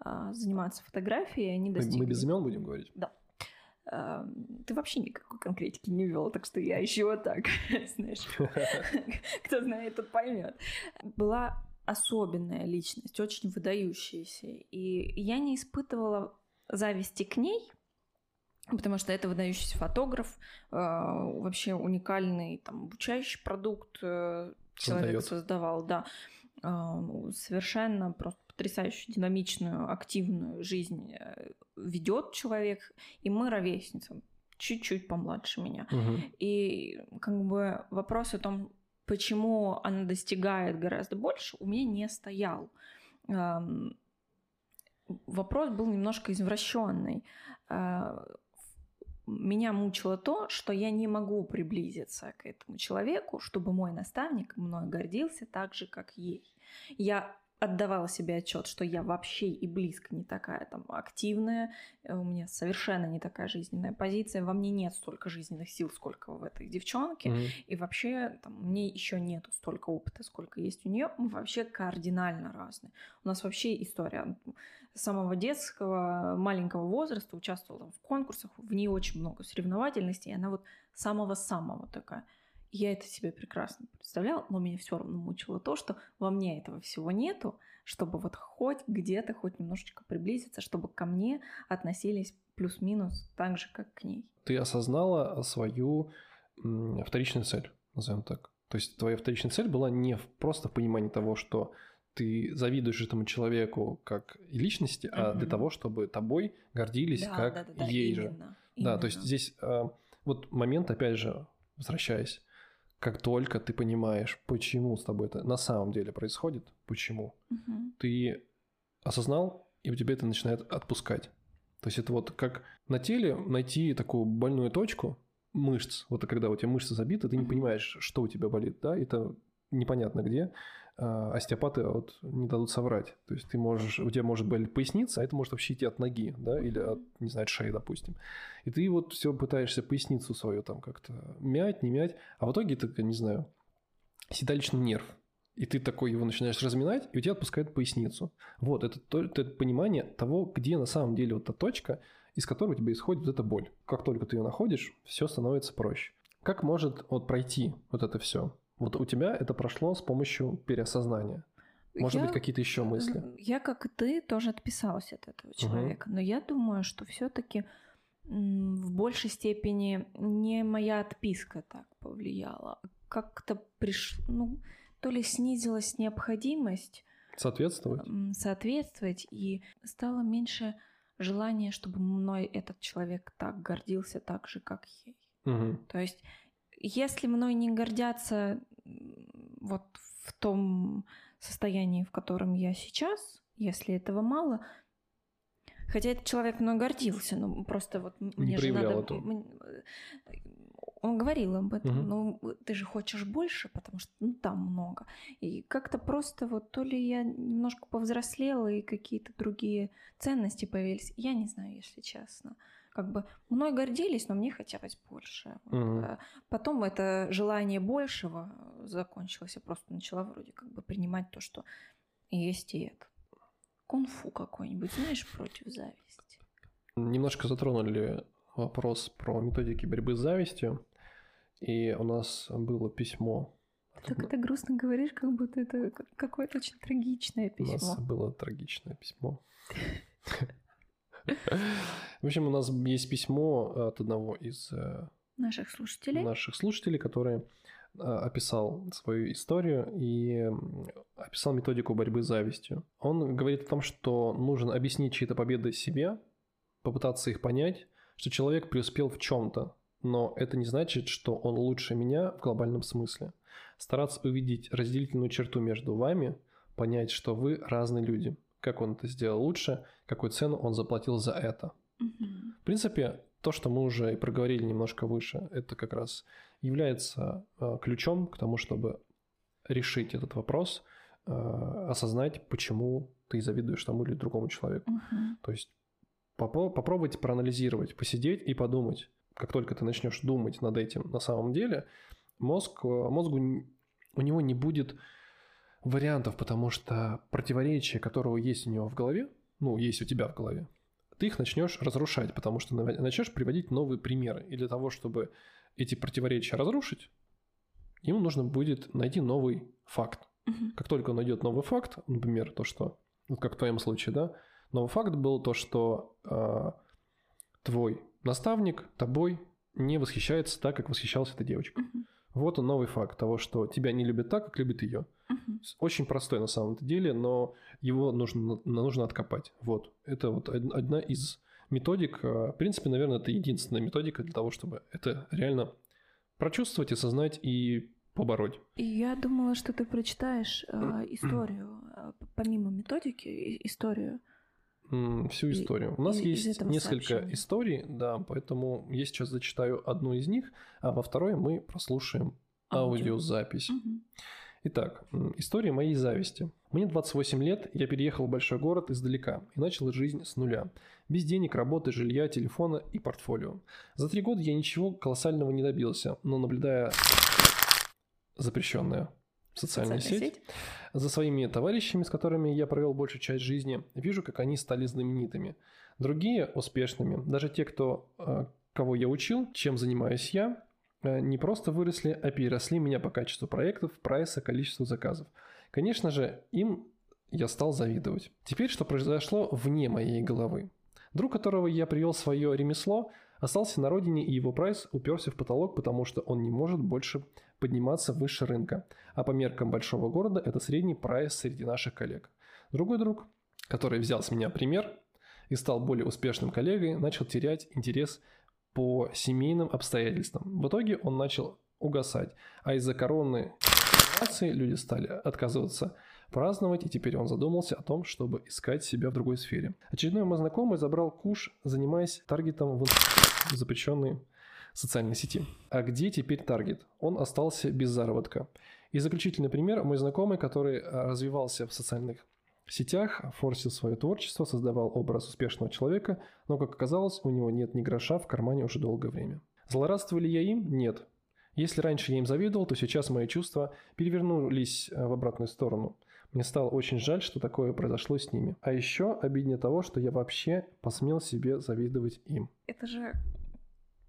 а, заниматься фотографией, и они достигли... мы без имен будем говорить. А, Ты вообще никакой конкретики не вел, так что я еще вот так, знаешь. Кто знает, тот поймет. Была особенная личность, очень выдающаяся. И я не испытывала зависти к ней, потому что это выдающийся фотограф, э, вообще уникальный там, обучающий продукт э, человек Создает. создавал, да. Э, ну, Совершенно просто потрясающую, динамичную, активную жизнь э, ведет человек, и мы ровесницы, чуть-чуть помладше меня. Мгм. И как бы вопрос о том, почему она достигает гораздо больше, у меня не стоял. Вопрос был немножко извращенный. Меня мучило то, что я не могу приблизиться к этому человеку, чтобы мой наставник мной гордился так же, как ей. Я отдавала себе отчет, что я вообще и близко не такая там активная, э, у меня совершенно не такая жизненная позиция, во мне нет столько жизненных сил, сколько в этой девчонке, Мгм. и вообще там, мне еще нету столько опыта, сколько есть у нее, мы вообще кардинально разные. У нас вообще история с самого детского маленького возраста участвовала там в конкурсах, в ней очень много соревновательности, и она вот самого-самого такая. Я это себе прекрасно представляла, но меня все равно мучило то, что во мне этого всего нету, чтобы вот хоть где-то, хоть немножечко приблизиться, чтобы ко мне относились плюс-минус так же, как к ней. Ты осознала свою вторичную цель, назовем так. То есть твоя вторичная цель была не просто в понимании того, что ты завидуешь этому человеку как личности, а для того, чтобы тобой гордились Да, как да, да, да, ей же. именно, Да, то есть именно. здесь а, вот момент, опять же, возвращаясь, как только ты понимаешь, почему с тобой это на самом деле происходит, почему, Мгм. ты осознал, и у тебя это начинает отпускать. То есть это вот как на теле найти такую больную точку мышц. Вот когда у тебя мышцы забиты, ты не понимаешь, что у тебя болит, да, это непонятно где, остеопаты вот не дадут соврать. То есть ты можешь, у тебя может болеть поясница, а это может вообще идти от ноги, да, или от, не знаю, от шеи, допустим. И ты вот все пытаешься поясницу свою там как-то мять, не мять, а в итоге ты, не знаю, седалищный нерв. И ты такой его начинаешь разминать, и у тебя отпускает поясницу. Вот, это, это понимание того, где на самом деле вот та точка, из которой у тебя исходит вот эта боль. Как только ты ее находишь, все становится проще. Как может вот пройти вот это все? Вот у тебя это прошло с помощью переосознания. Может я, быть, какие-то еще мысли? Я, как и ты, тоже отписалась от этого человека. Угу. Но я думаю, что все-таки в большей степени не моя отписка так повлияла. Как-то пришло, ну, то ли снизилась необходимость соответствовать, соответствовать и стало меньше желания, чтобы мной этот человек так гордился, так же, как ей. Угу. То есть если мной не гордятся вот в том состоянии, в котором я сейчас, если этого мало, хотя этот человек мной гордился, но просто вот не мне же надо... Это. Он говорил об этом, угу. ну ты же хочешь больше, потому что ну, там много. И как-то просто вот то ли я немножко повзрослела и какие-то другие ценности появились, я не знаю, если честно как бы мной гордились, но мне хотелось больше. Mm-hmm. Потом это желание большего закончилось. Я просто начала вроде как бы принимать то, что есть и это. Кунг-фу какой-нибудь, знаешь, против зависти. Немножко затронули вопрос про методики борьбы с завистью. И у нас было письмо. Ты так это грустно говоришь, как будто это какое-то очень трагичное письмо. У нас было трагичное письмо. В общем, у нас есть письмо от одного из э, наших слушателей, наших слушателей, который э, описал свою историю и описал методику борьбы с завистью. Он говорит о том, что нужно объяснить чьи-то победы себе, попытаться их понять, что человек преуспел в чем-то, но это не значит, что он лучше меня в глобальном смысле. Стараться увидеть разделительную черту между вами, понять, что вы разные люди – как он это сделал лучше, какую цену он заплатил за это. Mm-hmm. В принципе, то, что мы уже и проговорили немножко выше, это как раз является э, ключом к тому, чтобы решить этот вопрос, э, осознать, почему ты завидуешь тому или другому человеку. Mm-hmm. То есть попро- попробуйте проанализировать, посидеть и подумать. Как только ты начнешь думать над этим на самом деле, мозг, мозгу у него не будет вариантов, потому что противоречия, которого есть у него в голове, ну, есть у тебя в голове, ты их начнешь разрушать, потому что начнешь приводить новые примеры. И для того, чтобы эти противоречия разрушить, ему нужно будет найти новый факт. Угу. Как только он найдет новый факт, например, то, что, вот как в твоем случае, да, новый факт был то, что э, твой наставник тобой не восхищается так, как восхищалась эта девочка. Угу. Вот он новый факт того, что тебя не любят так, как любит ее. Угу. Очень простой на самом деле, но его нужно, нужно откопать. Вот. Это вот одна из методик. А, в принципе, наверное, это единственная методика для того, чтобы это реально прочувствовать, осознать и побороть. И я думала, что ты прочитаешь э, историю, э, помимо методики, историю. Всю историю. И, У нас и, есть несколько сообщения. историй, да, поэтому я сейчас зачитаю одну из них, а во второй мы прослушаем Аудио. аудиозапись. Угу. Итак, история моей зависти. Мне 28 лет, я переехал в большой город издалека и начал жизнь с нуля. Без денег, работы, жилья, телефона и портфолио. За три года я ничего колоссального не добился, но наблюдая запрещенная социальная, социальная сеть, сеть, за своими товарищами, с которыми я провел большую часть жизни, вижу, как они стали знаменитыми. Другие успешными, даже те, кто, э, кого я учил, чем занимаюсь я, не просто выросли, а переросли меня по качеству проектов, прайса, количеству заказов. Конечно же, им я стал завидовать. Теперь, что произошло вне моей головы. Друг, которого я привел свое ремесло, остался на родине, и его прайс уперся в потолок, потому что он не может больше подниматься выше рынка. А по меркам большого города это средний прайс среди наших коллег. Другой друг, который взял с меня пример и стал более успешным коллегой, начал терять интерес по семейным обстоятельствам. В итоге он начал угасать, а из-за короны люди стали отказываться праздновать, и теперь он задумался о том, чтобы искать себя в другой сфере. Очередной мой знакомый забрал куш, занимаясь таргетом в запрещенной социальной сети. А где теперь таргет? Он остался без заработка. И заключительный пример. Мой знакомый, который э, развивался в социальных сетях, форсил свое творчество, создавал образ успешного человека, но, как оказалось, у него нет ни гроша в кармане уже долгое время. Злорадствовали я им? Нет. Если раньше я им завидовал, то сейчас мои чувства перевернулись э, в обратную сторону. Мне стало очень жаль, что такое произошло с ними. А еще обиднее того, что я вообще посмел себе завидовать им. Это же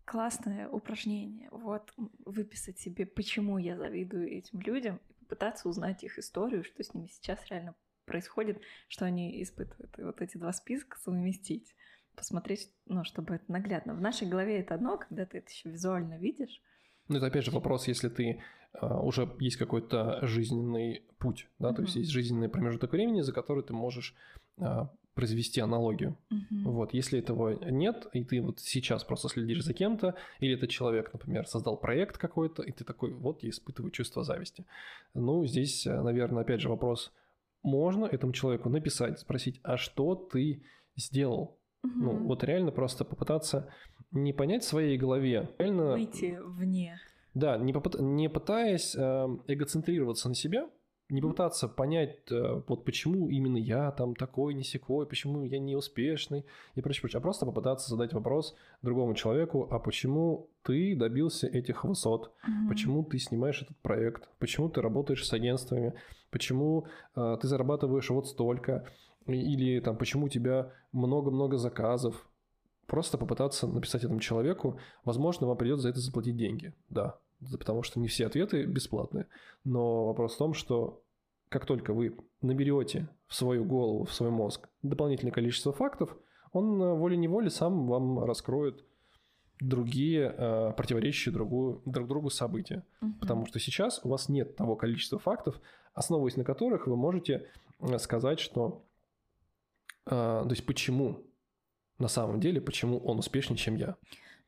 классное упражнение. Вот выписать себе, почему я завидую этим людям, и попытаться узнать их историю, что с ними сейчас реально происходит, что они испытывают. И вот эти два списка совместить, посмотреть, ну, чтобы это наглядно. В нашей голове это одно, когда ты это еще визуально видишь. Ну, это опять же вопрос, если ты uh, уже есть какой-то жизненный путь, да, mm-hmm. то есть есть жизненный промежуток времени, за который ты можешь uh, произвести аналогию. Mm-hmm. Вот, если этого нет, и ты вот сейчас просто следишь за кем-то, или этот человек, например, создал проект какой-то, и ты такой, вот, я испытываю чувство зависти. Ну, здесь, наверное, опять же вопрос, можно этому человеку написать, спросить, а что ты сделал? Mm-hmm. Ну, вот реально просто попытаться не понять в своей голове, реально... Выйти вне. Да, не, попыт... не пытаясь э, эгоцентрироваться на себя, не попытаться понять, э, вот почему именно я там такой, не секой, почему я не успешный и прочее, прочее, а просто попытаться задать вопрос другому человеку, а почему ты добился этих высот, mm-hmm. почему ты снимаешь этот проект, почему ты работаешь с агентствами, почему э, ты зарабатываешь вот столько, или там почему у тебя много-много заказов, просто попытаться написать этому человеку, возможно, вам придется за это заплатить деньги, да, потому что не все ответы бесплатные. Но вопрос в том, что как только вы наберете в свою голову, в свой мозг дополнительное количество фактов, он э, волей-неволей сам вам раскроет другие э, противоречащие другую, друг другу события. Угу. Потому что сейчас у вас нет того количества фактов, основываясь на которых вы можете э, сказать, что... Э, то есть почему на самом деле, почему он успешнее, чем я.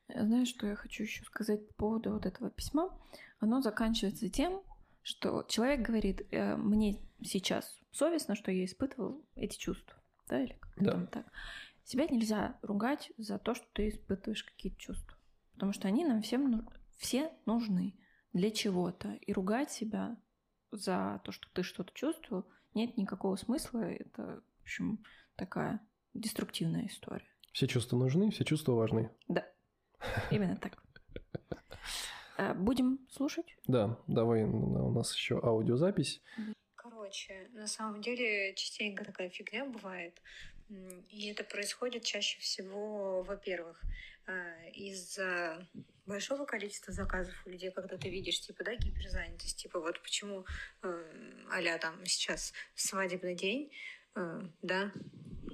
Знаешь, что я хочу еще сказать по поводу вот этого письма? Оно заканчивается тем, что человек говорит, э, мне сейчас совестно, что я испытывал эти чувства. Да, или как да. там так. Себя нельзя ругать за то, что ты испытываешь какие-то чувства. Потому что они нам всем все нужны для чего-то. И ругать себя за то, что ты что-то чувствовал, нет никакого смысла. Это, в общем, такая деструктивная история. Все чувства нужны, все чувства важны. Да. Именно так. А, будем слушать? Да, давай, у нас еще аудиозапись. Короче, на самом деле частенько такая фигня бывает. И это происходит чаще всего, во-первых, а, из-за большого количества заказов у людей, когда ты видишь, типа, да, гиперзанятость, типа, вот почему а там сейчас свадебный день, э, да,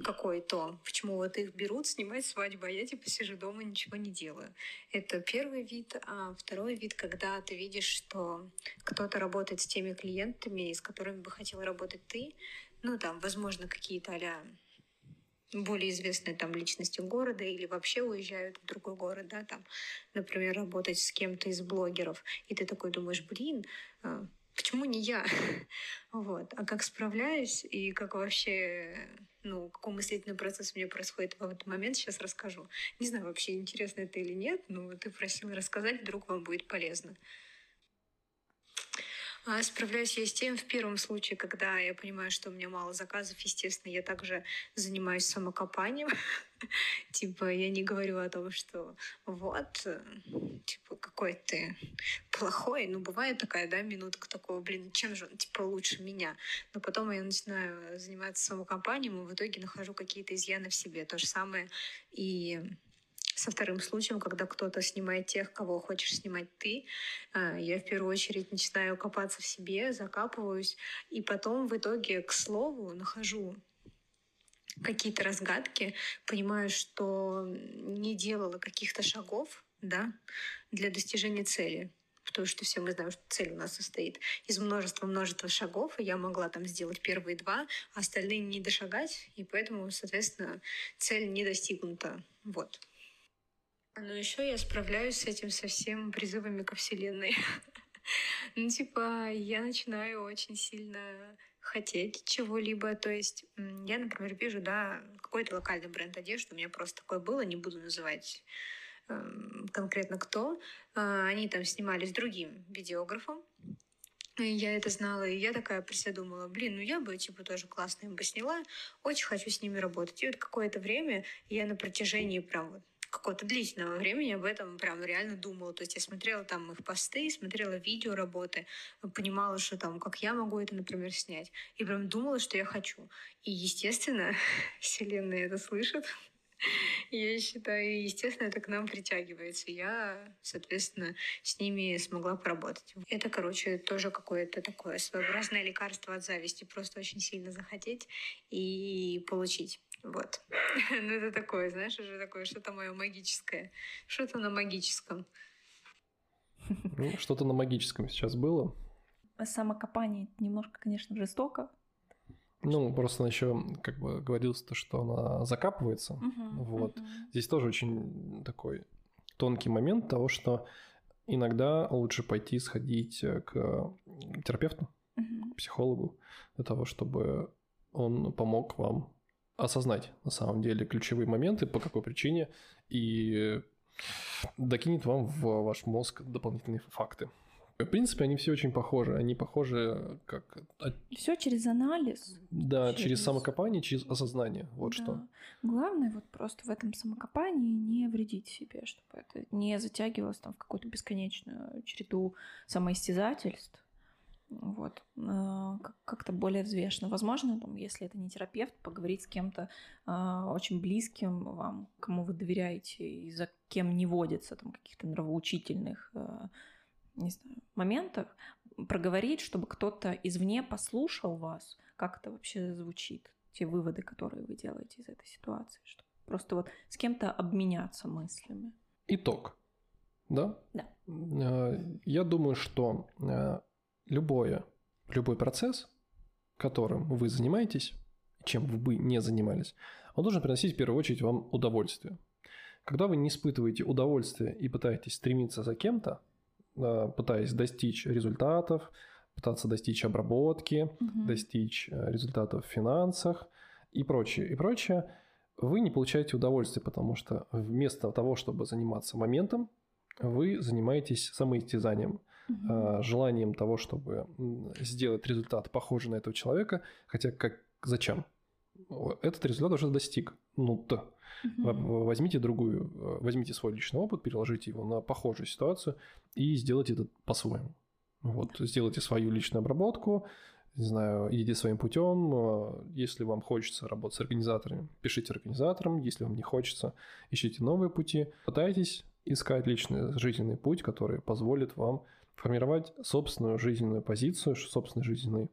какой-то, почему вот их берут снимать свадьбу, а я типа сижу дома, ничего не делаю. Это первый вид. А второй вид, когда ты видишь, что кто-то работает с теми клиентами, с которыми бы хотел работать ты, ну там, возможно, какие-то а более известные там личности города или вообще уезжают в другой город, да, там, например, работать с кем-то из блогеров, и ты такой думаешь, блин, а, почему не я? вот. А как справляюсь и как вообще, ну, какой мыслительный процесс у меня происходит в этот момент, сейчас расскажу. Не знаю, вообще интересно это или нет, но ты просил рассказать, вдруг вам будет полезно. А справляюсь я с тем в первом случае, когда я понимаю, что у меня мало заказов, естественно, я также занимаюсь самокопанием. Типа, я не говорю о том, что вот, э, типа, какой ты плохой. Ну, бывает такая, да, минутка такого, блин, чем же он, типа, лучше меня? Но потом я начинаю заниматься самокопанием, и в итоге нахожу какие-то изъяны в себе. То же самое и со вторым случаем, когда кто-то снимает тех, кого хочешь снимать ты, а, я в первую очередь начинаю копаться в себе, закапываюсь, и потом в итоге, к слову, нахожу какие-то разгадки, понимаю, что не делала каких-то шагов да, для достижения цели. Потому что все мы знаем, что цель у нас состоит из множества-множества шагов, и я могла там сделать первые два, а остальные не дошагать, и поэтому, соответственно, цель не достигнута. Вот. Ну, еще я справляюсь с этим совсем призывами ко Вселенной. Ну, типа, я начинаю очень сильно хотеть чего-либо. То есть я, например, вижу, да, какой-то локальный бренд одежды. У меня просто такое было, не буду называть эм, конкретно кто. А, они там снимали с другим видеографом. Я это знала, и я такая при себе думала, блин, ну я бы, типа, тоже классно им бы сняла, очень хочу с ними работать. И вот какое-то время я на протяжении прям вот какого-то длительного времени об этом прям реально думала. То есть я смотрела там их посты, смотрела видео работы, понимала, что там, как я могу это, например, снять. И прям думала, что я хочу. И, естественно, вселенная это слышит. Я считаю, естественно, это к нам притягивается. Я, соответственно, с ними смогла поработать. Это, короче, тоже какое-то такое своеобразное лекарство от зависти. Просто очень сильно захотеть и получить. Вот. Ну, это такое, знаешь, уже такое что-то мое магическое. Что-то на магическом. Ну, что-то на магическом сейчас было. Самокопание немножко, конечно, жестоко. Ну, просто еще как бы говорилось то, что она закапывается. Мгм, Вот. мгм. Здесь тоже очень такой тонкий момент того, что иногда лучше пойти сходить э, к терапевту, Мгм. к психологу, для того, чтобы он помог вам осознать на самом деле ключевые моменты, по какой причине, и докинет вам в ваш мозг дополнительные факты. В принципе, они все очень похожи. Они похожи как... Все через анализ. Да, Через- через самокопание, через осознание. Вот Да. что. Главное вот просто в этом самокопании не вредить себе, чтобы это не затягивалось там в какую-то бесконечную череду самоистязательств. Вот. Э, как- Как-то более взвешенно. Возможно, там, если это не терапевт, поговорить с кем-то э, очень близким вам, кому вы доверяете, и за кем не водится там каких-то нравоучительных э, не знаю, моментов, проговорить, чтобы кто-то извне послушал вас, как это вообще звучит, те выводы, которые вы делаете из этой ситуации, чтобы просто вот с кем-то обменяться мыслями. Итог. Да? Да. Я думаю, что любое, любой процесс, которым вы занимаетесь, чем вы бы не занимались, он должен приносить в первую очередь вам удовольствие. Когда вы не испытываете удовольствие и пытаетесь стремиться за кем-то, э, пытаясь достичь результатов, пытаться достичь обработки, достичь э, результатов в финансах и прочее, и прочее, вы не получаете удовольствие, потому что вместо того, чтобы заниматься моментом, вы занимаетесь самоистязанием, Э, желанием того, чтобы сделать результат похожий на этого человека, хотя как зачем? Этот результат уже достиг. Ну, то. Мгм. В- Возьмите другую, э, возьмите свой личный опыт, переложите его на похожую ситуацию и сделайте это по-своему. Вот, сделайте свою личную обработку, не знаю, идите своим путем. Э, Если вам хочется работать с организаторами, пишите организаторам. Если вам не хочется, ищите новые пути. Пытайтесь искать личный жизненный путь, который позволит вам формировать собственную жизненную позицию, собственный жизненный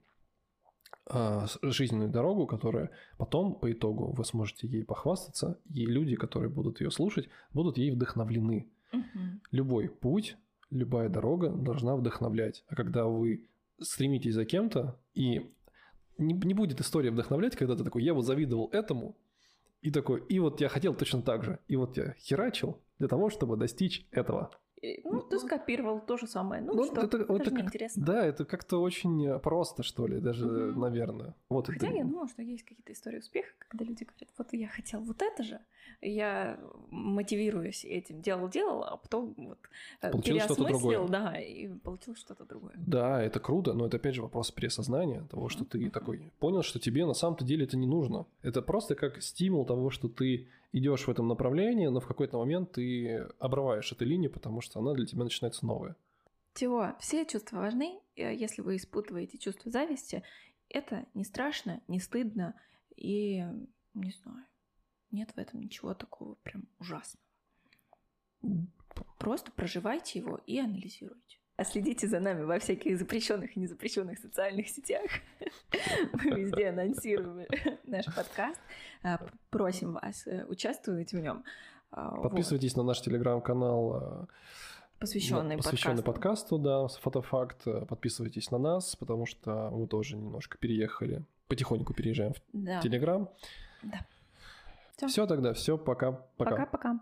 а, жизненную дорогу, которая потом по итогу вы сможете ей похвастаться, и люди, которые будут ее слушать, будут ей вдохновлены. Мгм. Любой путь, любая дорога должна вдохновлять. А когда вы стремитесь за кем-то, и не, не будет история вдохновлять, когда ты такой, я вот завидовал этому, и такой, и вот я хотел точно так же, и вот я херачил для того, чтобы достичь этого. И, Ну, ты скопировал то же самое. Ну, Ну, что, это- это, это неинтересно. Да, это как-то очень просто, что ли, даже, Мгм. наверное. Вот Хотя это- я думала, что есть какие-то истории успеха, когда люди говорят, вот я хотел вот это же, я мотивируясь этим делал-делал, а потом вот э, Получилось переосмыслил, другое. да, и получилось что-то другое. Да, это круто, но это опять же вопрос переосознания того, что ты такой понял, что тебе на самом-то деле это не нужно. Это просто как стимул того, что ты идешь в этом направлении, но в какой-то момент ты обрываешь эту линию, потому что она для тебя начинается новая. Всего, все чувства важны. Э, Если вы испытываете чувство зависти, это не страшно, не стыдно и, не знаю, нет в этом ничего такого прям ужасного. Просто проживайте его и анализируйте. А следите за нами во всяких запрещенных и незапрещенных социальных сетях. Мы везде анонсируем наш подкаст. А, Просим вас э, участвовать в нем. Подписывайтесь на наш телеграм-канал, э, Посвященный, посвященный подкасту. подкасту, да, фотофакт. Э, Подписывайтесь на нас, потому что мы тоже немножко переехали, потихоньку переезжаем в Да. телеграм. Да. Все тогда, все, пока, пока. Пока-пока.